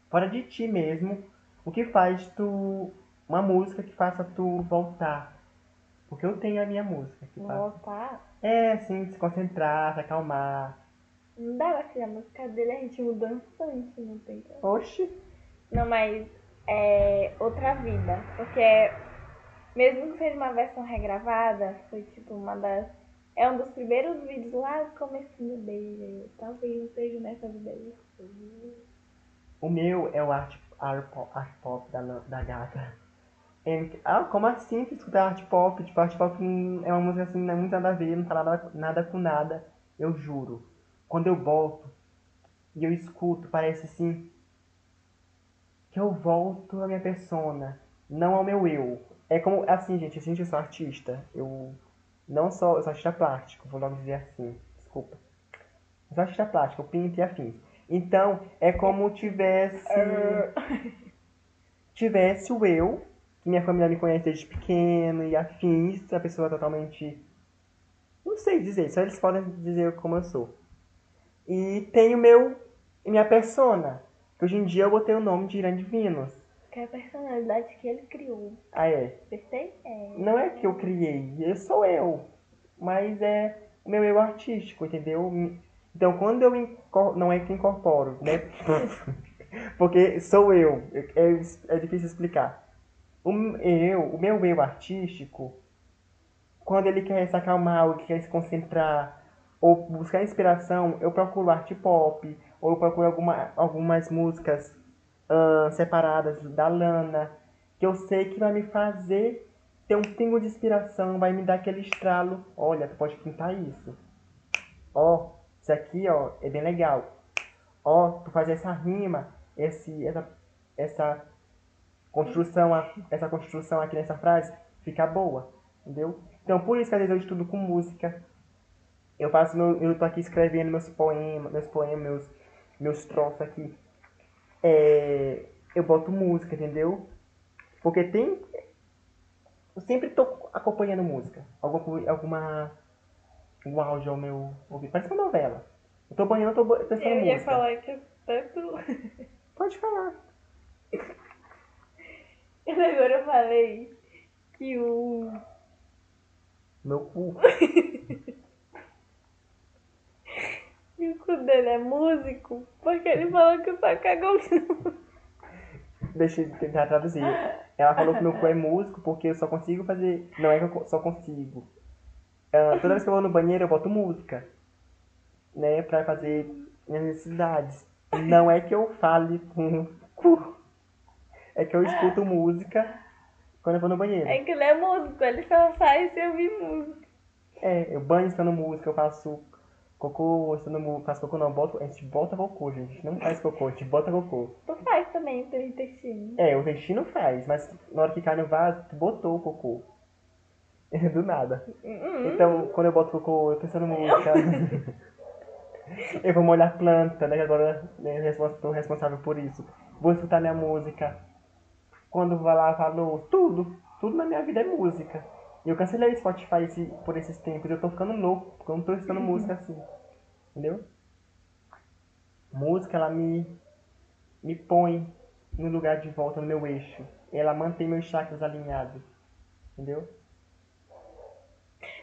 Fora de ti mesmo. O que faz tu. Uma música que faça tu voltar. Porque eu tenho a minha música que faz. Voltar. É, assim, se concentrar, se acalmar. Não dá pra ser a música dele, a gente mudou dançante, não tem como. Oxi. Não, mas é outra vida. Porque mesmo que seja uma versão regravada, foi tipo uma das. É um dos primeiros vídeos lá do comecinho dele. Talvez não seja nessa vida aí. O meu é o art, art, pop, da, da gata. E- ah, como assim tu escuta art pop? Tipo, art pop é uma música assim, não é muito nada a ver, não fala nada, nada com nada. Eu juro. Quando eu volto e eu escuto, parece assim que eu volto à minha persona, não ao meu eu. É como, assim, gente, assim, eu sou artista. Eu não sou, eu sou artista plástico, vou logo dizer assim, desculpa. Eu sou artista plástico, eu pinto e afins. Então, é como tivesse tivesse o eu, que minha família me conhece desde pequeno e afins, a pessoa totalmente. Não sei dizer, só eles podem dizer como eu sou. E tem o meu. minha persona, que hoje em dia eu botei o nome de Irã Divinos. Que é a personalidade que ele criou. Ah, é. Pensei? É. Não é que eu criei, eu sou eu. Mas é o meu eu artístico, entendeu? Então quando eu não é que incorporo, né? Porque sou eu. É, é difícil explicar. O eu, o meu eu artístico, quando ele quer se acalmar, ou quer se concentrar, ou buscar inspiração, eu procuro arte pop, ou eu procuro alguma, algumas músicas ah, separadas da Lana, que eu sei que vai me fazer ter um pingo de inspiração, vai me dar aquele estralo. Olha, tu pode pintar isso. Ó, isso aqui, ó, é bem legal. Ó, tu faz essa rima, esse, essa, essa construção, essa construção aqui nessa frase, fica boa, entendeu? Então, por isso que às vezes eu estudo com música. Eu faço meu, eu tô aqui escrevendo meus poemas, meus poemas, meus, meus troços aqui. É, eu boto música, entendeu? Porque tem. Eu sempre tô acompanhando música. Alguma, alguma. Um áudio ao meu ouvido. Parece uma novela. Eu tô banhando, eu tô pensando Eu em ia música. falar que é tanto. Pode falar. Agora eu falei que o. Meu cu. que o cu dele é músico, porque ele falou que só cagou Deixa eu tentar traduzir. Ela falou que meu cu é músico porque eu só consigo fazer. Não é que eu só consigo. Ah, toda vez que eu vou no banheiro eu boto música. Né? Pra fazer minhas necessidades. Não é que eu fale com o cu. É que eu escuto música quando eu vou no banheiro. É que ele é músico, ele só faz se ouvir música. É, eu banho estando música, eu faço cocô estando música. Faço cocô não, boto, a gente bota cocô, gente. Não faz cocô, a gente bota cocô. Tu faz também o teu intestino. É, o intestino faz, mas na hora que cai no vaso, tu botou o cocô. Do nada. Hum, Então, quando eu boto cocô, eu tô pensando música. eu vou molhar planta, né? que Agora tô responsável por isso. Vou escutar minha música. Quando vou lá, falou tudo. Tudo na minha vida é música. E eu cancelei Spotify esse- por esses tempos. Eu tô ficando louco, porque eu não tô escutando música assim. Entendeu? Música, ela me, me põe no lugar de volta, no meu eixo. Ela mantém meus chakras alinhados. Entendeu?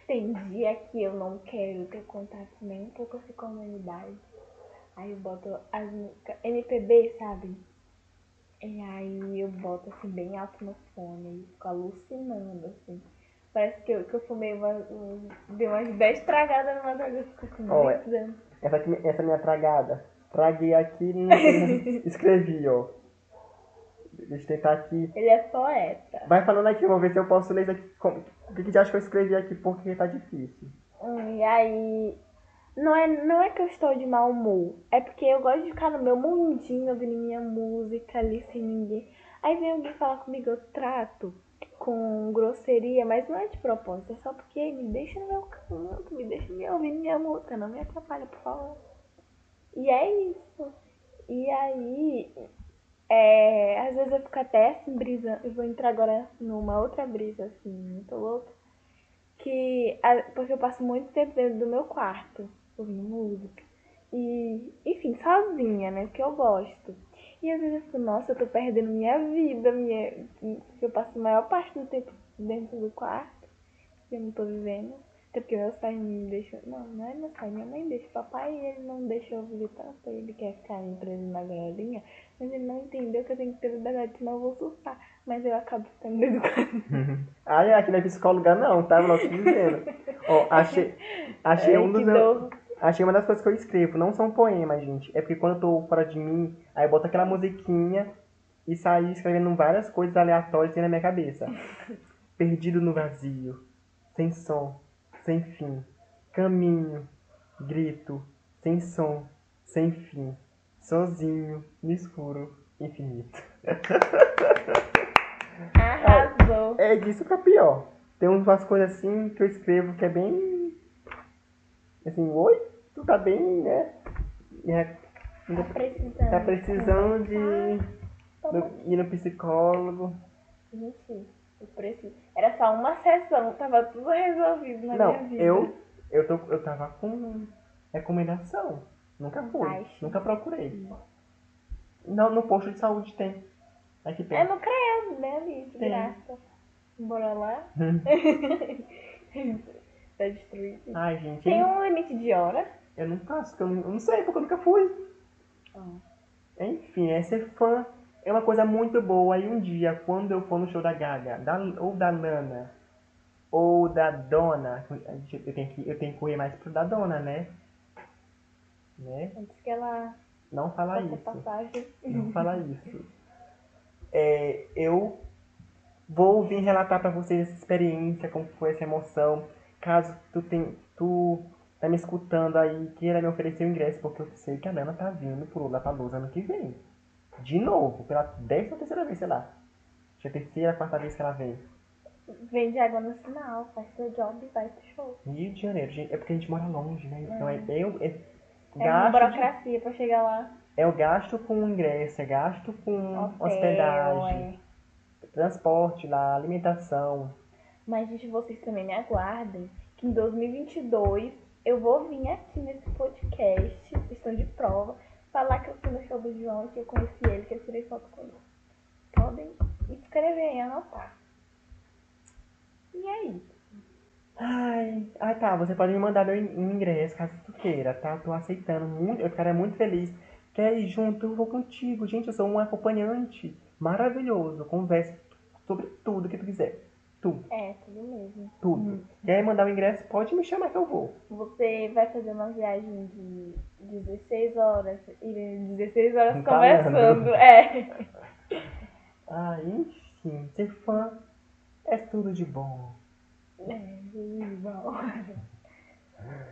Tem dia que eu não quero ter contato nem um pouco assim com a humanidade. Aí eu boto as músicas MPB, sabe? E aí eu boto assim bem alto no fone e fico alucinando, assim. Parece que eu, que eu fumei uma, um, dei umas 10 tragadas numa droga, fico com Ó, é- 10 anos. Essa, aqui, essa minha tragada. Traguei aqui não sei- escrevi, ó. Deixa eu tentar aqui. Ele é poeta. Vai falando aqui, vou ver se eu posso ler isso aqui. como- O que que você acha que eu escrevi aqui porque tá difícil? E aí. Não é, não é que eu estou de mau humor. É porque eu gosto de ficar no meu mundinho, ouvindo minha música ali sem ninguém. Aí vem alguém falar comigo, eu trato com grosseria, mas não é de propósito, é só porque me deixa no meu canto, me deixa me ouvindo minha música, não me atrapalha, por favor. E é isso. E aí, é, às vezes eu fico até assim, brisa. Eu vou entrar agora numa outra brisa, assim, muito louca. Que, porque eu passo muito tempo dentro do meu quarto, ouvindo música. E, enfim, sozinha, né? Porque eu gosto. E às vezes eu fico, nossa, eu tô perdendo minha vida, minha. Eu passo a maior parte do tempo dentro do quarto. E eu não tô vivendo. Até porque meus pais me deixam. Não, não é meus pais, minha mãe deixa. Papai, ele não deixa eu ouvir tanto. Ele quer ficar me preso na gaiolinha. Mas ele não entendeu que eu tenho que ter liberdade, senão eu vou surtar. Mas eu acabo ficando dentro do quarto. Ah, é, aqui não é psicóloga não, tá? Eu não tô dizendo. Ó, achei, achei Ai, um dos meus-. Achei uma das coisas que eu escrevo. Não são poemas, gente. É porque quando eu tô fora de mim, aí eu boto aquela musiquinha e saio escrevendo várias coisas aleatórias na minha cabeça. Perdido no vazio, sem som, sem fim. Caminho, grito, sem som, sem fim. Sozinho, no escuro, infinito. Arrasou. É disso pra pior. Tem umas coisas assim que eu escrevo que é bem. Assim, oi? Tu tá bem, né? É, Tá precisando. Tá precisando de ir no psicólogo. Gente, eu preciso. Era só uma sessão, tava tudo resolvido na minha Não, vida. eu, eu, tô, eu tava com recomendação. Nunca fui. Nunca procurei. Não, no posto de saúde tem. Aqui É tem. no CREAS, né, ali, de Tem. graça. Bora lá. tá destruído. Ai, gente, Tem um limite de hora. eu não faço, porque eu não, eu não sei, porque eu nunca fui. Ah. Enfim, é ser fã. é uma coisa muito boa. E um dia, quando eu for no show da Gaga, da, ou da Lana, ou da Dona, eu tenho que, eu tenho que correr mais pro da Dona, né? Né? Antes que ela Não fala faça isso. passagem. Não fala isso. É, eu vou vir relatar pra vocês essa experiência, como foi essa emoção. Caso tu, tem, tu tá me escutando aí, queira me oferecer o ingresso, porque eu sei que a Nana tá vindo pro Lollapalooza ano que vem. De novo, pela décima terceira vez, sei lá. Acho que é a terceira, quarta vez que ela vem. Vende água no sinal, faz seu job e vai pro show. Rio de Janeiro, gente, é porque a gente mora longe, né? Então é, é, é, É uma gasto de- burocracia pra chegar lá. é o gasto com ingresso, é gasto com Hotel, hospedagem, é. transporte lá, alimentação. Mas, gente, vocês também me aguardem que em 2022 eu vou vir aqui nesse podcast, questão de prova, falar que eu fui no show do João, que eu conheci ele, que eu tirei foto com ele. Podem escrever e anotar. E é isso. Ai, ah tá, você pode me mandar meu in- um ingresso caso tu queira, tá? Tô aceitando muito, eu ficaria muito feliz. Quer ir junto? Eu vou contigo. Gente, eu sou um acompanhante maravilhoso. Conversa sobre tudo que tu quiser. Tudo, É, tudo mesmo. tudo. Quer mandar o ingresso? Pode me chamar que eu vou. Você vai fazer uma viagem de 16 horas, e 16 horas Falando. conversando. É. Ah, enfim, ser fã é tudo de bom. É.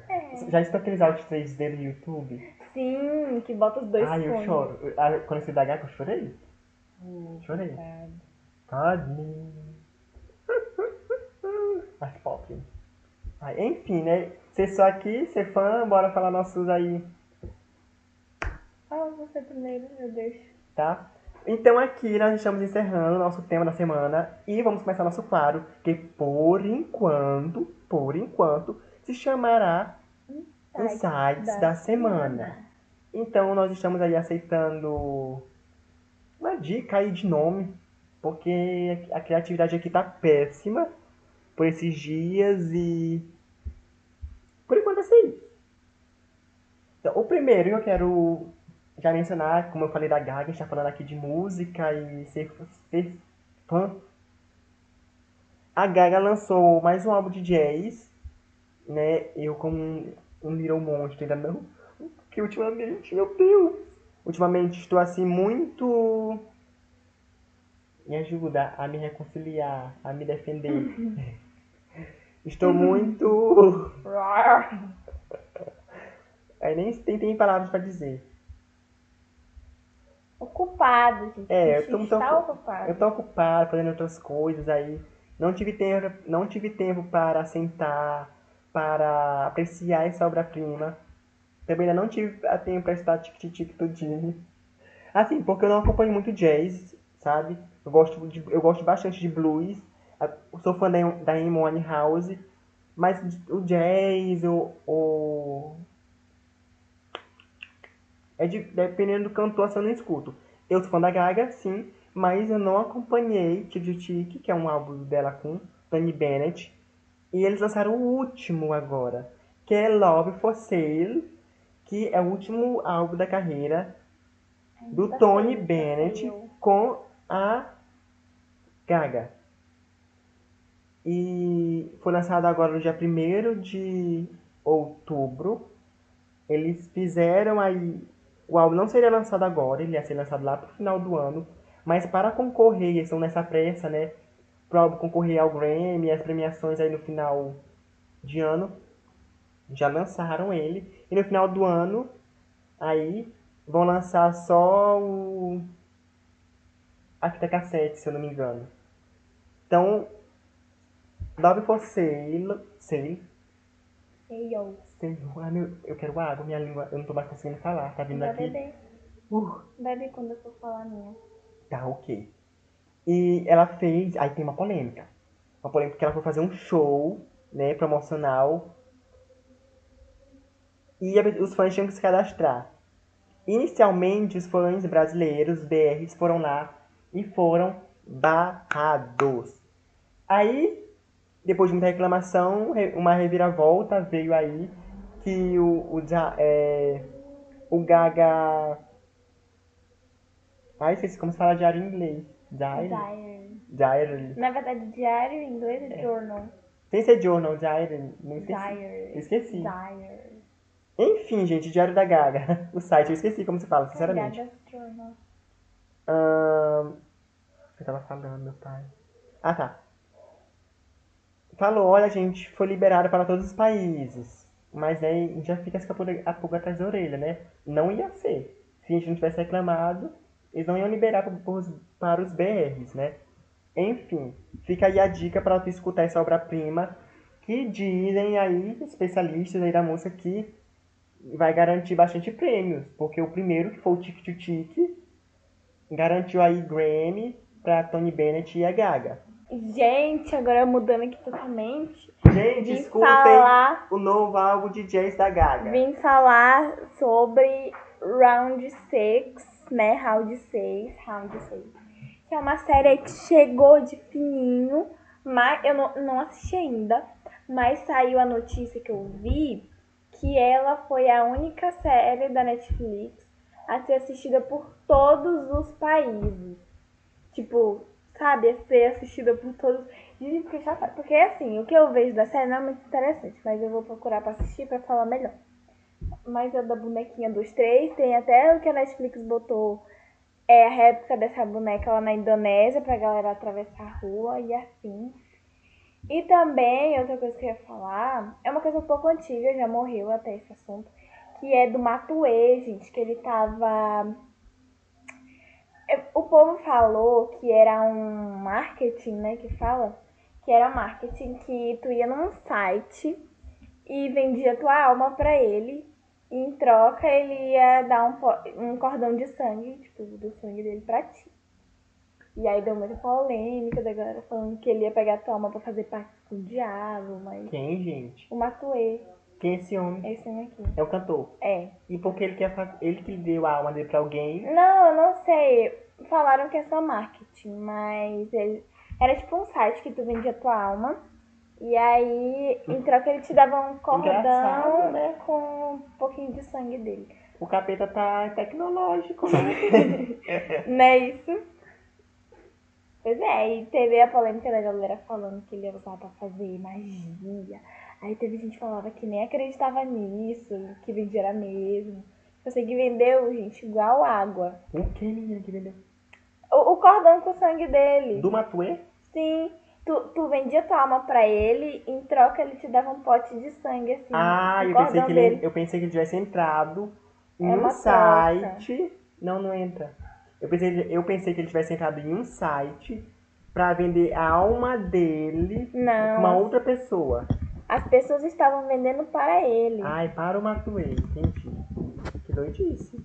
É. Já estou aqueles áudios 3D do YouTube? Sim, que bota os dois Ai, eu fones. choro. Ah, Quando eu fui da Gaga, eu chorei. Hum, Chorei. Tadinho. Mas pop. Ai, enfim, né? Ser só aqui, ser fã, bora falar nossos aí, Fala você primeiro, meu Deus. tá? Então aqui nós estamos encerrando o nosso tema da semana e vamos começar nosso quadro, que por enquanto, por enquanto, se chamará Insights da semana. Então nós estamos aí aceitando uma dica aí de nome, porque a criatividade aqui tá péssima por esses dias e por enquanto é isso aí. Então, o primeiro que eu quero já mencionar, como eu falei da Gaga, a gente tá falando aqui de música e ser, ser fã. A Gaga lançou mais um álbum de jazz, né? Eu como um, um Little Monster ainda não. Porque ultimamente, meu Deus! Ultimamente estou assim muito. Me ajuda a me reconciliar, a me defender. estou muito. Aí nem tem, tem palavras pra dizer. Ocupado, gente. É, eu tô está ocu- ocupado. Eu tô ocupado fazendo outras coisas aí. Não tive tempo, não tive tempo para sentar, para apreciar essa obra-prima. Também ainda não tive tempo para estudar tic-tic tudinho. Assim, porque eu não acompanho muito jazz, sabe? Eu gosto, de, eu gosto bastante de blues. Eu sou fã da, da Amy Winehouse. Mas o jazz, o, o... É de, dependendo do cantor, assim, eu não escuto. Eu sou fã da Gaga, sim, mas eu não acompanhei Tic Tic, que é um álbum dela com Tony Bennett. E eles lançaram o último agora, que é Love for Sale, que é o último álbum da carreira do Tá Tony Bennett com a Gaga. E foi lançado agora no dia 1 de outubro. Eles fizeram aí. O álbum não seria lançado agora, ele ia ser lançado lá pro final do ano. Mas para concorrer, eles estão nessa pressa, né? Pro álbum concorrer ao Grammy, as premiações aí no final de ano. Já lançaram ele. E no final do ano, aí vão lançar só o. A fita cassete, se eu não me engano. Então, Love for Sale. Sale. Ei, yo. Sale. Ah, meu, eu quero água, minha língua. Eu não tô mais conseguindo falar. Tá vindo Vai aqui. beber. Uh, Bebe quando eu for falar minha. tá, ok. E ela fez. Aí tem uma polêmica. Uma polêmica porque ela foi fazer um show, né, promocional. E os fãs tinham que se cadastrar. Inicialmente, os fãs brasileiros, BRs, foram lá e foram barrados. Aí, depois de muita reclamação, re- uma reviravolta veio aí que o, o, é, o Gaga Ah, esqueci como se fala diário em inglês. Diary. Diary. Diary. Na verdade, diário em inglês é journal. Sem ser journal, diary. Não esqueci. Diary. Esqueci. Diary. Enfim, gente, Diário da Gaga. O site, eu esqueci como se fala, sinceramente. Gaga's journal. Ahn, eu tava falando, meu pai. Ah, tá. Falou, olha, a gente foi liberado para todos os países. Mas aí já fica pulga, a pulga atrás da orelha, né? Não ia ser. Se a gente não tivesse reclamado, eles não iam liberar para, os- para os BRs, né? Enfim, fica aí a dica para tu escutar essa obra-prima que dizem aí, especialistas aí da música, que vai garantir bastante prêmios. Porque o primeiro, que foi o Tic Tic Tic, garantiu aí Grammy pra Tony Bennett e a Gaga. Gente, agora mudando aqui totalmente. Gente, Vim escutem falar, o novo álbum de jazz da Gaga. vim falar sobre Round 6, né? Round 6, Round 6. Que é uma série que chegou de fininho, mas eu não, não assisti ainda. Mas saiu a notícia que eu vi que ela foi a única série da Netflix a ser assistida por todos os países. Tipo, sabe, a ser assistida por todos. Dizem. Porque assim, o que eu vejo da série não é muito interessante, mas eu vou procurar pra assistir pra falar melhor. Mas a da bonequinha dos três, tem até o que a Netflix botou. É a réplica dessa boneca lá na Indonésia pra galera atravessar a rua e assim. E também, outra coisa que eu ia falar, é uma coisa um pouco antiga, já morreu até esse assunto, que é do Matuê, gente, que ele tava. É, O povo falou que era um marketing, né, que fala, que era marketing que tu ia num site e vendia tua alma pra ele, e em troca ele ia dar um, um cordão de sangue, tipo, do sangue dele pra ti. E aí deu muita polêmica da galera falando que ele ia pegar tua alma pra fazer parte com o diabo, mas. Quem, gente? O Matuê, Quem é esse homem? esse homem aqui. É o cantor. É. E porque ele quer fa- ele que deu a alma dele pra alguém. Não, eu não sei. Falaram que é só marketing, mas ele... era tipo um site que tu vendia tua alma. E aí, em troca, ele te dava um cordão Engraçado, né? com um pouquinho de sangue dele. O capeta tá tecnológico, né? Não é isso? Pois é, e teve a polêmica da galera falando que ele ia usar pra fazer magia. Aí teve gente que falava que nem acreditava nisso, que vendia era mesmo. Consegui vendeu, gente, igual água. o que, menina, que vendeu? O, o cordão com o sangue dele. Do Matuê? Sim, tu, tu vendia tua alma pra ele, em troca ele te dava um pote de sangue, assim. Ah, eu pensei, que dele. ele, eu pensei que ele tivesse entrado em É um uma site. Não, não entra. Eu pensei, eu pensei que ele tivesse entrado em um site pra vender a alma dele pra Não, uma outra pessoa. As pessoas estavam vendendo para ele. Ai, para o Matuê, entendi. Que doidice.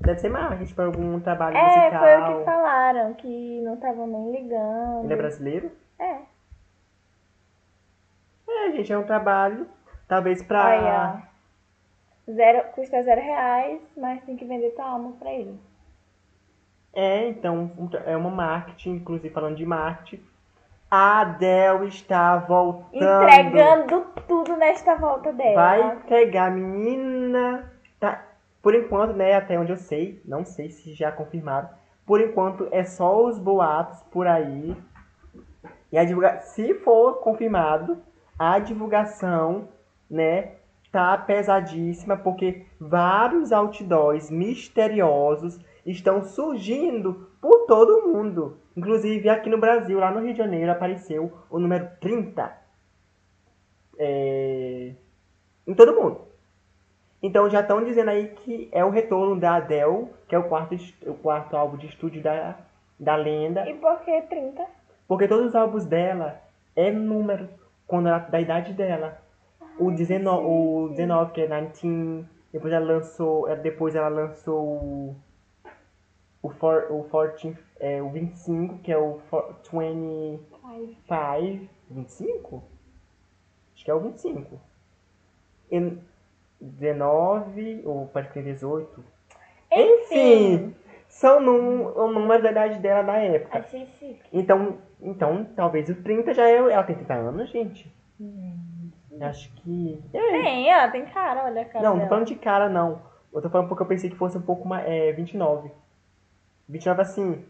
Deve ser marketing pra algum trabalho é, musical. foi o que falaram, que não estavam nem ligando. Ele é brasileiro? É. É, gente, é um trabalho. Talvez pra. Olha, zero, custa zero reais, mas tem que vender tua alma pra ele. É, então, é uma marketing, inclusive falando de marketing. A Adele está voltando. Entregando tudo nesta volta dela. Vai entregar, menina. Tá. Por enquanto, né, até onde eu sei, não sei se já confirmaram. Por enquanto é só os boatos por aí. E a divulga... se for confirmado, a divulgação, né, tá pesadíssima porque vários outdoors misteriosos estão surgindo por todo o mundo. Inclusive aqui no Brasil, lá no Rio de Janeiro, apareceu o número 30. É, em todo mundo. Então já estão dizendo aí que é o retorno da Adele, que é o quarto, o quarto álbum de estúdio da, da lenda. E por que 30? Porque todos os álbuns dela é número quando ela, da idade dela. O 19, o 19 que é 19, depois ela lançou, eh, depois ela lançou o for, o 14, é, o 25, que é o for, 25, Ai, 25? Acho que é o 25. E 19, ou parece que é 18. Enfim, são num, o número da idade dela na época. Achei chique. Então, então, talvez o 30 já é. Ela tem 30 anos, gente. Acho que. É. Tem, ó, tem cara, olha a cara Não, não tô dela. falando de cara, não. Eu tô falando porque eu pensei que fosse um pouco mais. É, 29. 29 assim.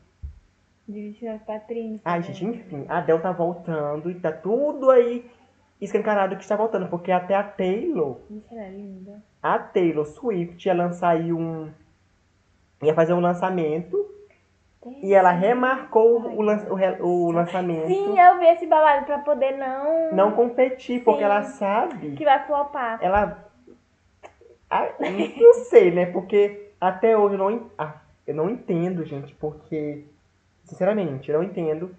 De 29 pra 30. Ai, né? gente, enfim, a Adele tá voltando e tá tudo aí escancarado que está voltando, porque até a Taylor, Isso é linda. a Taylor Swift ia lançar aí um. ia fazer um lançamento e ela remarcou o, lan- o, o lançamento. Sim, eu vi esse babado pra poder não. Não competir, porque Sim. ela sabe. Que vai flopar. Ela. Ah, não sei, né? Porque até hoje eu não, ah, eu não entendo, gente, porque. Sinceramente, eu não entendo.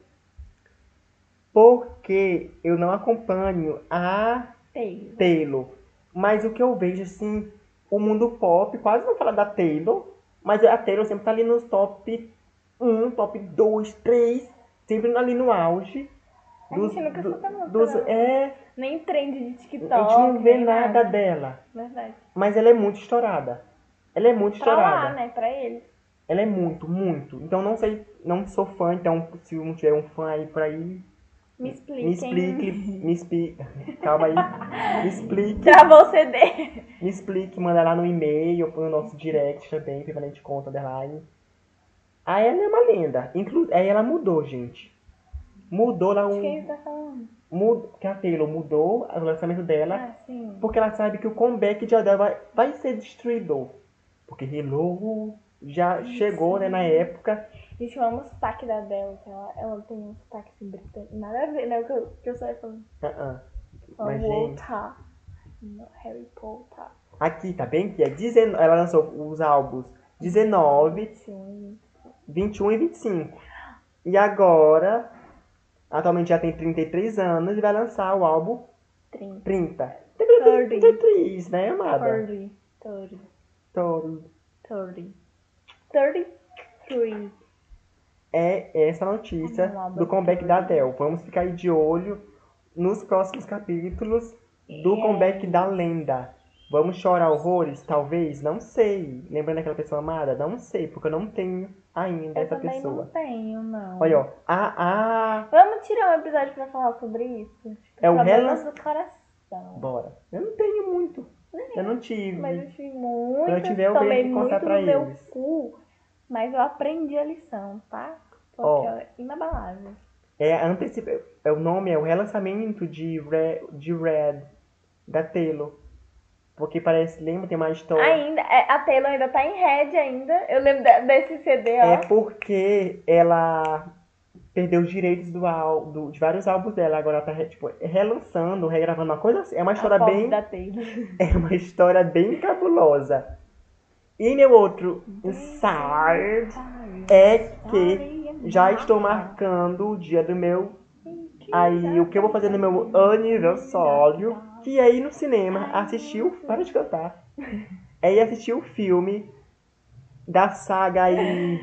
Porque eu não acompanho a Taylor. Taylor. Mas o que eu vejo, assim, o mundo pop quase não fala da Taylor, mas a Taylor sempre tá ali nos top 1, top 2, 3, sempre ali no auge. A Dos, gente nunca do- escuta música dos, é, Nem trend de a TikTok. gente não vê nem nada dela. Verdade. Mas ela é muito estourada. Ela é muito Pra lá, estourada. né? Pra ele. Ela é muito, muito. Então não sei, não sou fã, então se não tiver um fã aí por aí, Me expliquem. me explique, me explique. Calma aí. Me explique, Travou o CD. me explique, manda lá no e-mail, ou no nosso direct também, permanente conta underline. Aí ela é uma lenda. Inclu aí ela mudou, gente. Mudou lá De quem um. você tá falando? Mud... Que a Taylor mudou o lançamento dela. Ah, sim. Porque ela sabe que o comeback de Adele vai, vai ser destruidor. Porque Hello já chegou, né, na época. Gente, eu amo o sotaque da Adele, que ela, ela tem um sotaque assim, britânico. Nada a ver, né? O que eu, que eu saio falando. Ah. Ela Mas, gente, voltar. Harry Potter. aqui, tá bem? Que é 19, ela lançou os álbuns 19, Sim. 21 e 25. E agora, atualmente já tem 33 anos e vai lançar o álbum 30. 30. 30. 33, né, amada? 30. 30. Então, 30. 33. é essa notícia do comeback da 30. Adele. Vamos ficar aí de olho nos próximos capítulos do É. comeback da lenda. Vamos chorar horrores? Talvez? Não sei. Lembrando daquela pessoa amada? Não sei, porque eu não tenho ainda Eu essa também pessoa. não tenho, não. Olha, ó. A, a... Vamos tirar um episódio pra falar sobre isso? É o Problemas relan- do coração. Bora. Eu não tenho muito. Eu não tive. Mas eu tive muito, eu tiver, eu tomei contar muito pra no meu cu, mas eu aprendi a lição, tá? Porque Ó. é inabalável. É, antecipa... é, o nome é o relançamento de Red, de Red da Taylor. Porque parece, lembra, tem uma história. Ainda, é, a Taylor ainda tá em red ainda. Eu lembro de- desse CD, ó. É porque ela perdeu os direitos do, do- de vários álbuns dela. Agora ela tá tipo, relançando, regravando uma coisa assim. É uma história bem. É uma história bem cabulosa. E meu outro insight é que já estou marcando o dia do meu. Aí o que eu vou fazer no meu aniversário, que é ir no cinema, assistir o. Para de cantar. É ir assistir o filme da saga aí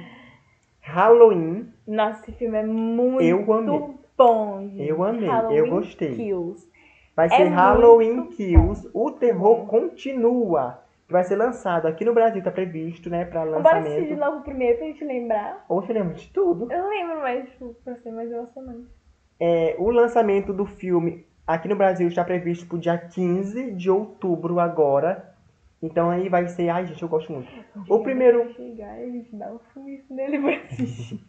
Halloween. Nossa, esse filme é muito Eu amei. bom, gente. Eu amei, eu Halloween gostei. Kills. Vai É ser muito Halloween Kills. O terror bom. continua. Vai ser lançado aqui no Brasil, tá previsto, né, pra Bora assistir de lançamento. novo primeiro pra gente lembrar. Hoje eu lembro de tudo. Eu lembro mais, tipo, pra ser mais emocionante. É, o lançamento do filme aqui no Brasil está previsto pro dia 15 de outubro agora. Então aí vai ser. Ai, gente, eu gosto muito. O primeiro, chegar e um nele pra assistir.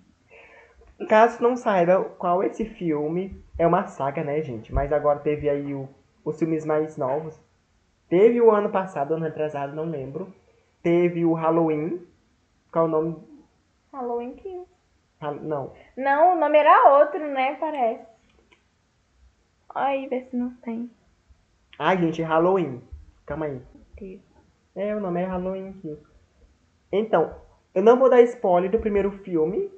caso não saiba qual é esse filme, é uma saga, né, gente? Mas agora teve aí o- os filmes mais novos. Teve o ano passado, ano retrasado, não lembro. Teve o Halloween. Qual é o nome? Halloween Kills. Hal- Não. Não, o nome era outro, né? Parece. Aí, vê se não tem. Ai, gente, Halloween. Calma aí. Deus. É, o nome é Halloween Kills. Então, eu não vou dar spoiler do primeiro filme,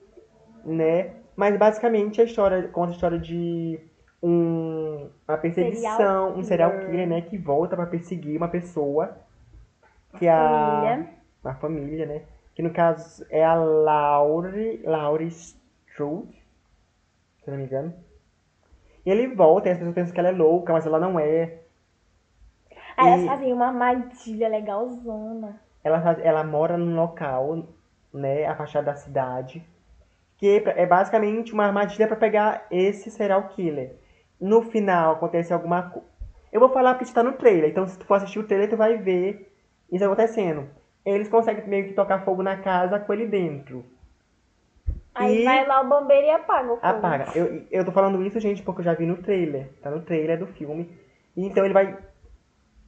né? Mas basicamente a história conta a história de um, uma perseguição, Serial um serial killer. né? Que volta pra perseguir uma pessoa. Que é a. Família. A família, né? Que no caso é a Laurie, Laurie Strode, se não me engano. E ele volta e as pessoas pensam que ela é louca, mas ela não é. Aí elas fazem uma armadilha legalzona. ela, faz- ela mora num local, né, afastado da cidade, que é basicamente uma armadilha para pegar esse serial killer. No final acontece alguma coisa. Eu vou falar porque está no trailer, então se tu for assistir o trailer, tu vai ver isso acontecendo. Eles conseguem meio que tocar fogo na casa com ele dentro. Aí E- vai lá o bombeiro e apaga o fogo. Apaga. Eu, eu tô falando isso, gente, porque eu já vi no trailer. Tá no trailer do filme. Então ele vai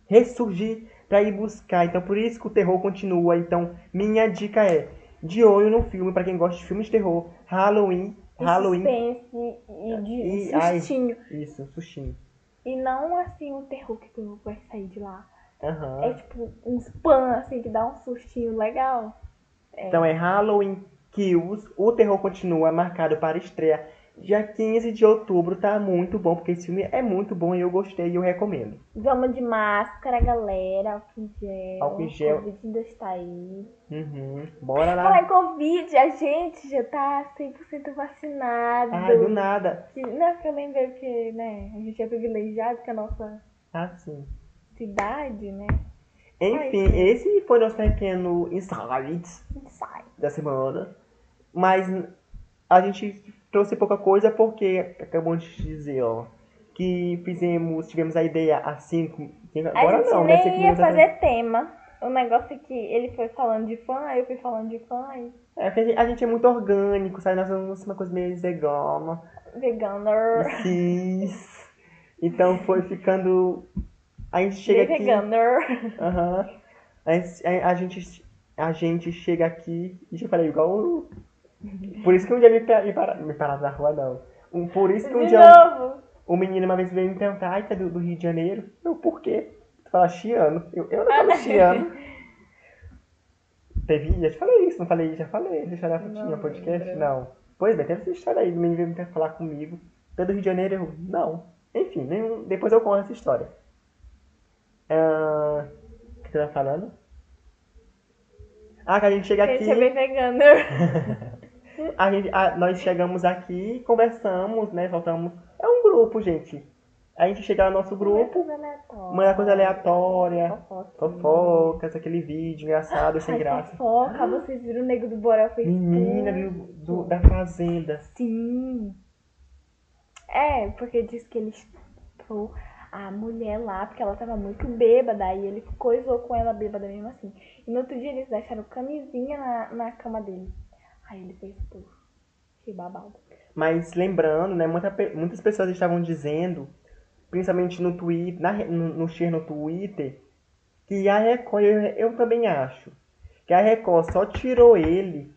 ressurgir pra ir buscar. Então por isso que o terror continua. Então minha dica é de olho no filme pra quem gosta de filmes de terror. Halloween. E Halloween. suspense e de E- ai. sustinho. Isso, sustinho. E não assim o terror que tu vai sair de lá. Aham. É tipo uns pan assim que dá um sustinho legal. Então é Halloween Kills. O terror continua marcado para estreia dia 15 de outubro. Tá muito bom, porque esse filme é muito bom e eu gostei e eu recomendo. Vamos de máscara, galera. Álcool gel. Álcool gel. Covid ainda está aí. Uhum. Bora Falar lá. em Covid, a gente já tá 100% vacinado. Ai, do nada. Que- Não, que eu lembrei que, né, a gente é privilegiado com a nossa Ah, sim. cidade, né? Enfim, Ai, esse foi nosso pequeno insight Sai. da semana. Mas a gente trouxe pouca coisa porque acabamos de dizer, ó, que fizemos, tivemos a ideia há cinco. Agora a gente não, né? nem Cinco ia fazer tema. O negócio é que ele foi falando de fã, aí eu fui falando de fã, aí É a gente- a gente é muito orgânico, sabe? Nós somos uma coisa meio vegana. veganer. Cis. Então foi ficando. A gente chega aqui. veganer. Aham. A, gente- a- a gente, a gente chega aqui. E eu falei igual. o- Por isso que um dia me, me, para, me pararam na rua, não. Um- Por isso que um De dia novo. um menino uma vez veio me perguntar: ai, tá do, do Rio de Janeiro? Eu, por quê? Tu fala chiano? Eu, eu não falo chiano. Teve, já te falei isso, não falei? Já falei, deixa eu olhar tinha Não podcast? Não. Pois bem, teve essa história aí, o menino veio me falar comigo. Tu é do Rio de Janeiro? Eu, não. Enfim, nenhum, depois eu conto essa história. Ah, o que você tá falando? Ah, que a gente chega A aqui. gente é bem veganer. A gente, a- nós chegamos aqui, conversamos, né? Soltamos. É um grupo, gente. A gente chega no nosso grupo, manda coisa aleatória, Fofoca. fofocas, aquele vídeo engraçado, sem Ai, graça. fofoca, vocês viram o Nego do Borel fez Menina do, do- da fazenda. Sim. É, porque diz que ele estuprou a mulher lá, porque ela tava muito bêbada, aí ele coisou com ela bêbada mesmo assim. E no outro dia eles deixaram camisinha na, na cama dele. Aí ele fez tudo. Que babado. Mas lembrando, né, muita muitas pessoas estavam dizendo, principalmente no Twitter, na, no, no share no Twitter, que a Record, eu, eu também acho, que a Record só tirou ele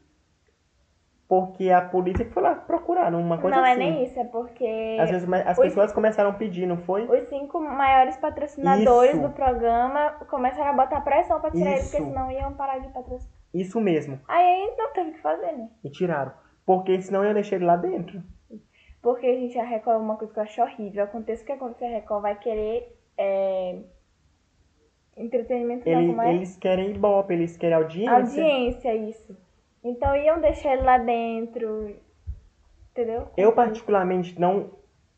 porque a polícia foi lá procurar, uma coisa não assim. é nem isso, é porque Às vezes as Os- pessoas começaram a pedir, não foi? os cinco maiores patrocinadores Isso. do programa começaram a botar pressão pra tirar ele, Isso. porque senão iam parar de patrocinar. Isso mesmo. Aí não teve o que fazer, né? E tiraram. Porque senão eu ia deixar ele lá dentro. Porque a gente, a Record, uma coisa que eu acho horrível. Aconteça o que acontecer, a Record vai querer é, entretenimento, não, Ele- como é? Eles querem ibope, eles querem audiência. Audiência, isso. Então iam deixar ele lá dentro, entendeu? Eu particularmente não.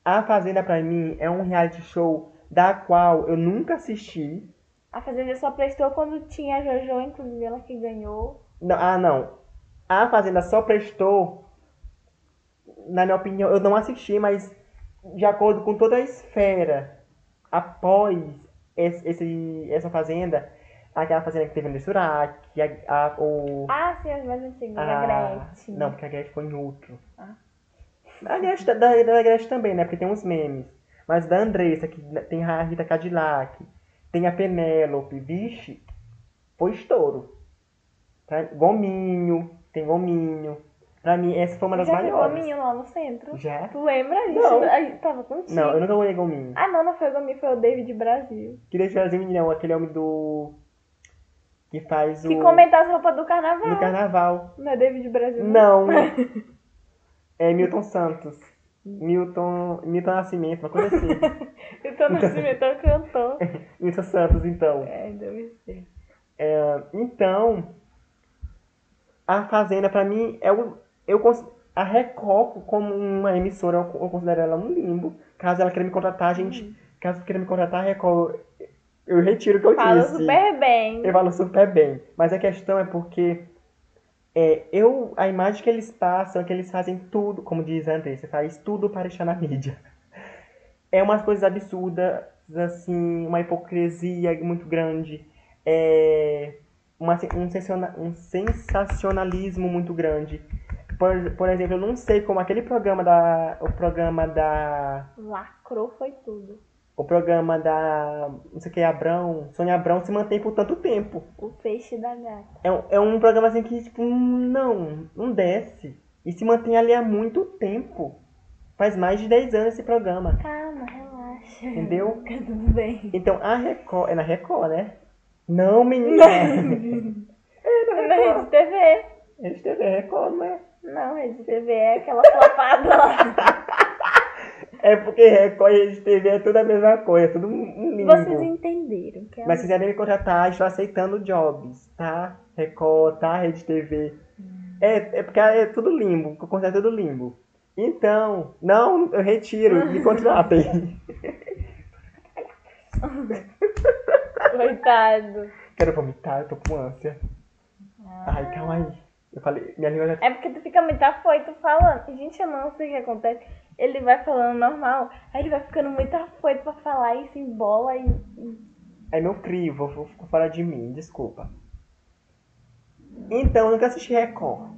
A Fazenda pra mim é um reality show da qual eu nunca assisti. A Fazenda só prestou quando tinha a Jojo, inclusive ela que ganhou. Não- ah, não. A Fazenda só prestou. Na minha opinião, eu não assisti, mas de acordo com toda a esfera após esse, esse- essa Fazenda, aquela Fazenda que teve no Surak, a, a, o. Ah, sim, as mais antigas, a a- Gretchen. Ah, Não, porque a Gretchen foi em outro. Ah. A Gretchen, da, da, da Gretchen também, né? Porque tem uns memes. Mas da Andressa, que tem a Rita Cadillac, tem a Penélope, vixe, foi estouro. Tá? Gominho, tem Gominho. Pra mim, essa foi uma das Já maiores. Gominho lá no centro. Já? Tu lembra? A gente, Não. a gente tava contigo. Não, eu nunca ganhei Gominho. Ah, não, não foi o Gominho, foi o David Brasil. Que eu trazer menino, aquele homem do. Que faz o. Que comenta as roupas do carnaval. No carnaval. Não é David Brasil, Não. é Milton Santos. Milton. Milton Nascimento, uma coisa assim. Então Nascimento é o cantor. Milton Santos, então. É, deve ser. É, então, a Fazenda, pra mim, é o. Eu, a Record, como uma emissora, eu, eu considero ela um limbo. Caso ela queira me contratar, gente. Caso queira me contratar, a Record, eu retiro o que eu Fala disse. super bem. Eu falo super bem. Mas a questão é porque é, eu, a imagem que eles passam é que eles fazem tudo, como diz a Andressa, faz tudo para estar na mídia. É umas coisas absurdas, assim, uma hipocrisia muito grande, é, uma, um, sensationa- um sensacionalismo muito grande. Por, por exemplo, eu não sei como aquele programa da. O programa da. Lacrou foi tudo. O programa da. Não sei o que, Abrão. Sônia Abrão se mantém por tanto tempo. O peixe da gata. É, um- é um programa assim que, tipo, não, não desce. E se mantém ali há muito tempo. Faz mais de 10 anos esse programa. Calma, relaxa. Entendeu? Fica tudo bem. Então a Record. É na Record, né? Não, menina! É na Rede TV. Rede TV Record, não é? Não, Rede TV é aquela flopada lá. É porque Record e Rede TV é tudo a mesma coisa, tudo um limbo. Vocês entenderam. Que é Mas se quiserem me contratar, estou aceitando jobs, tá? Record, tá? Rede TV. É, é porque é tudo limbo, o conceito é tudo limbo. Então, não, eu retiro, me contratem. Coitado. Quero vomitar, eu tô com ânsia. Ai, calma aí. Eu falei, minha língua já É porque tu fica muito afoito falando. Gente, eu não sei o que acontece. Ele vai falando normal, aí ele vai ficando muito afoito pra falar e se embola e. É meu crivo, vou vou fora de mim, desculpa. Então, eu nunca assisti Record.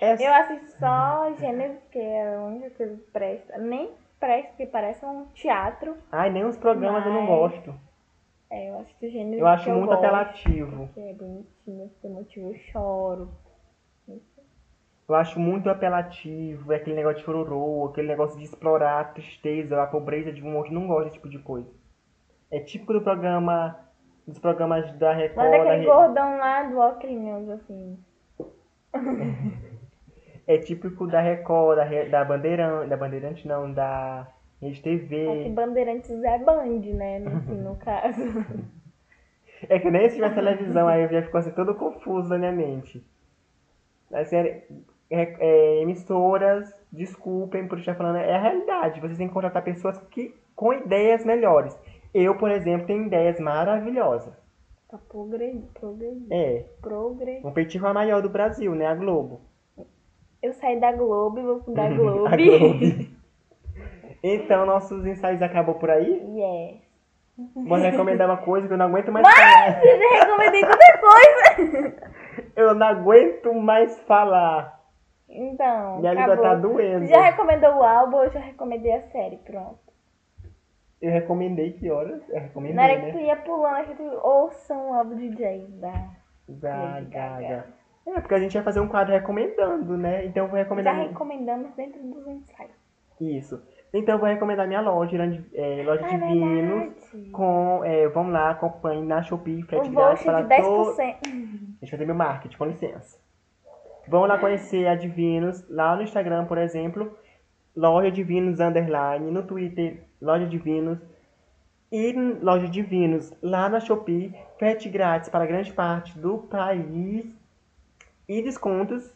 É Eu assisto só Gênesis, que é a única coisa que presta. Nem presta, porque parece um teatro. Ai, nem os programas eu não Mas- gosto. É, eu assisto Gênesis. Eu acho que muito gosto, apelativo. Que é bonitinho, se tem motivo eu choro. Eu acho muito apelativo, é aquele negócio de chororô, aquele negócio de explorar a tristeza, a pobreza de um monte. Não gosto desse tipo de coisa. É típico do programa, dos programas da Record. Manda da aquele Re- gordão lá do Ocrinhos, assim. É típico da Record, da, Re- da Bandeirante, da Bandeirante não, da Rede Só que TV. Bandeirantes é Band, né? Assim, no caso. É que nem se tivesse televisão, aí já ficou assim todo confuso na minha mente. Assim, é- é- emissoras, desculpem por estar falando, é a realidade. Vocês têm que contratar pessoas que, com ideias melhores. Eu, por exemplo, tenho ideias maravilhosas. Progredir, progredir, É, progredir. um peitico a maior do Brasil, né? A Globo. Eu saí da Globo e vou fundar a A Globo. Globo. Então, nossos ensaios acabou por aí. yes. Vou recomendar uma coisa que eu não aguento mais falar. Eu já recomendei tanta coisa. Eu não aguento mais falar. Então, Minha língua acabou. tá doendo. Já recomendou o álbum, eu já recomendei a série, pronto. Eu recomendei que horas? Eu recomendei, Na hora que tu né? ia pulando, aqui tu ouça um álbum de jazz da Da Gaga. É, porque a gente vai fazer um quadro recomendando, né? Então eu vou Já recomendar. recomendamos dentro dos ensaios. Isso. Então eu vou recomendar minha loja, Irã- é, loja Ah, de é vinhos. verdade. Com, é, vamos lá, acompanhe na Shopee, frete grátis para de todo. 10%. Deixa eu fazer meu marketing, com licença. Vamos lá conhecer a Divinos, lá no Instagram, por exemplo, loja de vinhos underline, no Twitter, loja de vinhos e loja de vinhos lá na Shopee, frete grátis para grande parte do país e descontos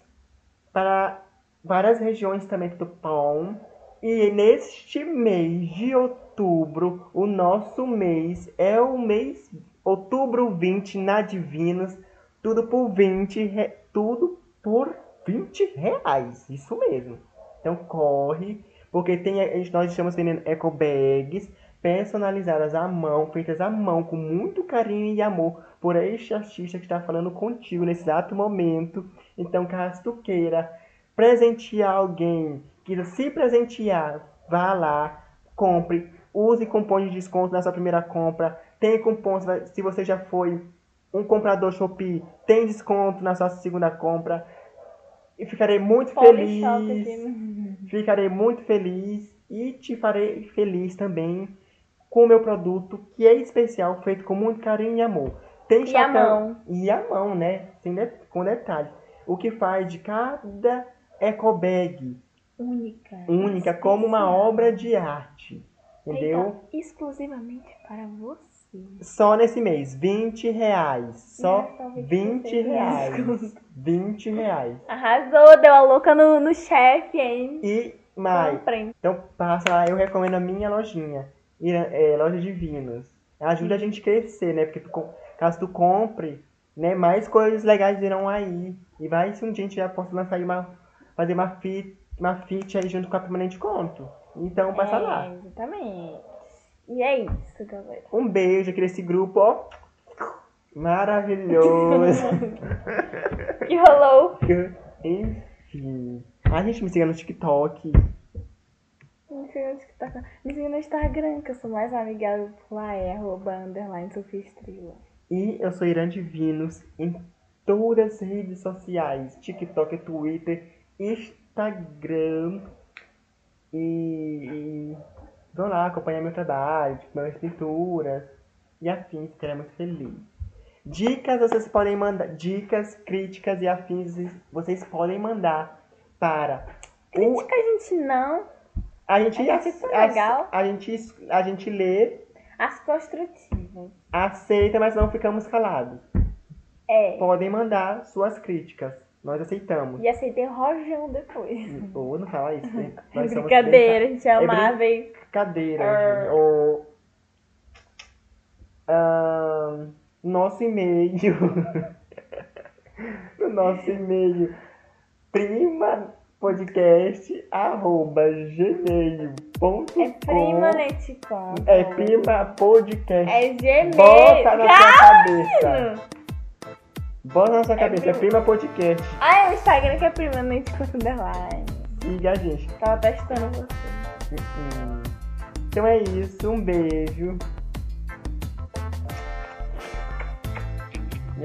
para várias regiões também do pão. E neste mês de outubro, o nosso mês é o mês outubro 20 na Divinos, tudo por 20, re- tudo por 20 reais, isso mesmo. Então corre, porque tem, nós estamos vendendo eco bags personalizadas à mão, feitas à mão, com muito carinho e amor por este artista que está falando contigo nesse exato momento. Então, caso tu queira presentear alguém, queira se presentear, vá lá, compre, use cupom de desconto na sua primeira compra, tem cupom, se você já foi um comprador Shopee, tem desconto na sua segunda compra. E ficarei muito Polishop feliz. aqui. Ficarei muito feliz e te farei feliz também com o meu produto, que é especial, feito com muito carinho e amor. Tem E a chapéu- mão. E a mão, né? Com detalhe. O que faz de cada eco bag Única. única como uma obra de arte. Entendeu? Feita exclusivamente para você. Só nesse mês, 20 reais. Só Não, só 20 26 reais. reais. 20 reais. Arrasou, deu a louca no, no chefe, hein? E mais. Então passa lá, eu recomendo a minha lojinha, é, loja de vinhos. Ajuda a gente a crescer, né? Porque tu caso tu compre, né, mais coisas legais irão aí. E vai se um dia a gente já possa lançar aí uma, fazer uma fit, uma fit aí junto com a permanente conto. Então passa é, lá. Exatamente. E é isso, galera. Um beijo aqui nesse grupo, ó. Maravilhoso. Que rolou. Enfim. A gente me siga no TikTok. Me siga no TikTok. Me siga no Instagram, que eu sou mais amigável por lá, é arroba underline Sofia Estrela. E eu sou Irã Divinos em todas as redes sociais: TikTok, Twitter, Instagram. E, e vão lá acompanhar meu trabalho, tipo, minhas pinturas e afins, que é muito feliz. Dicas vocês podem mandar, dicas, críticas e afins vocês podem mandar para o Crítica a gente não. a gente A gente a, legal. a gente a gente lê, As construtivas. aceita, mas não ficamos calados. É. Podem mandar suas críticas. Nós aceitamos. E aceitei rojão depois. Ou não fala isso, né? Nós Brincadeira, a gente é brin- amáveis. brincadeira. Gente. Ou, ahn, nosso e-mail. o nosso e-mail. Prima podcast arroba gmail.com É prima Neticom. É prima podcast. É Gmail. Bota na sua cabeça. Bota na sua É cabeça. É prima- podcast. Ah, é o Instagram que é prima Neticom Underline. Siga a gente. Tava testando você. Hum. Então é isso, um beijo.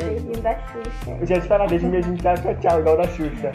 Aí? Beijinho da Xuxa. Eu já te falar, beijo, beijinho, tchau, tchau, tchau, igual da Xuxa.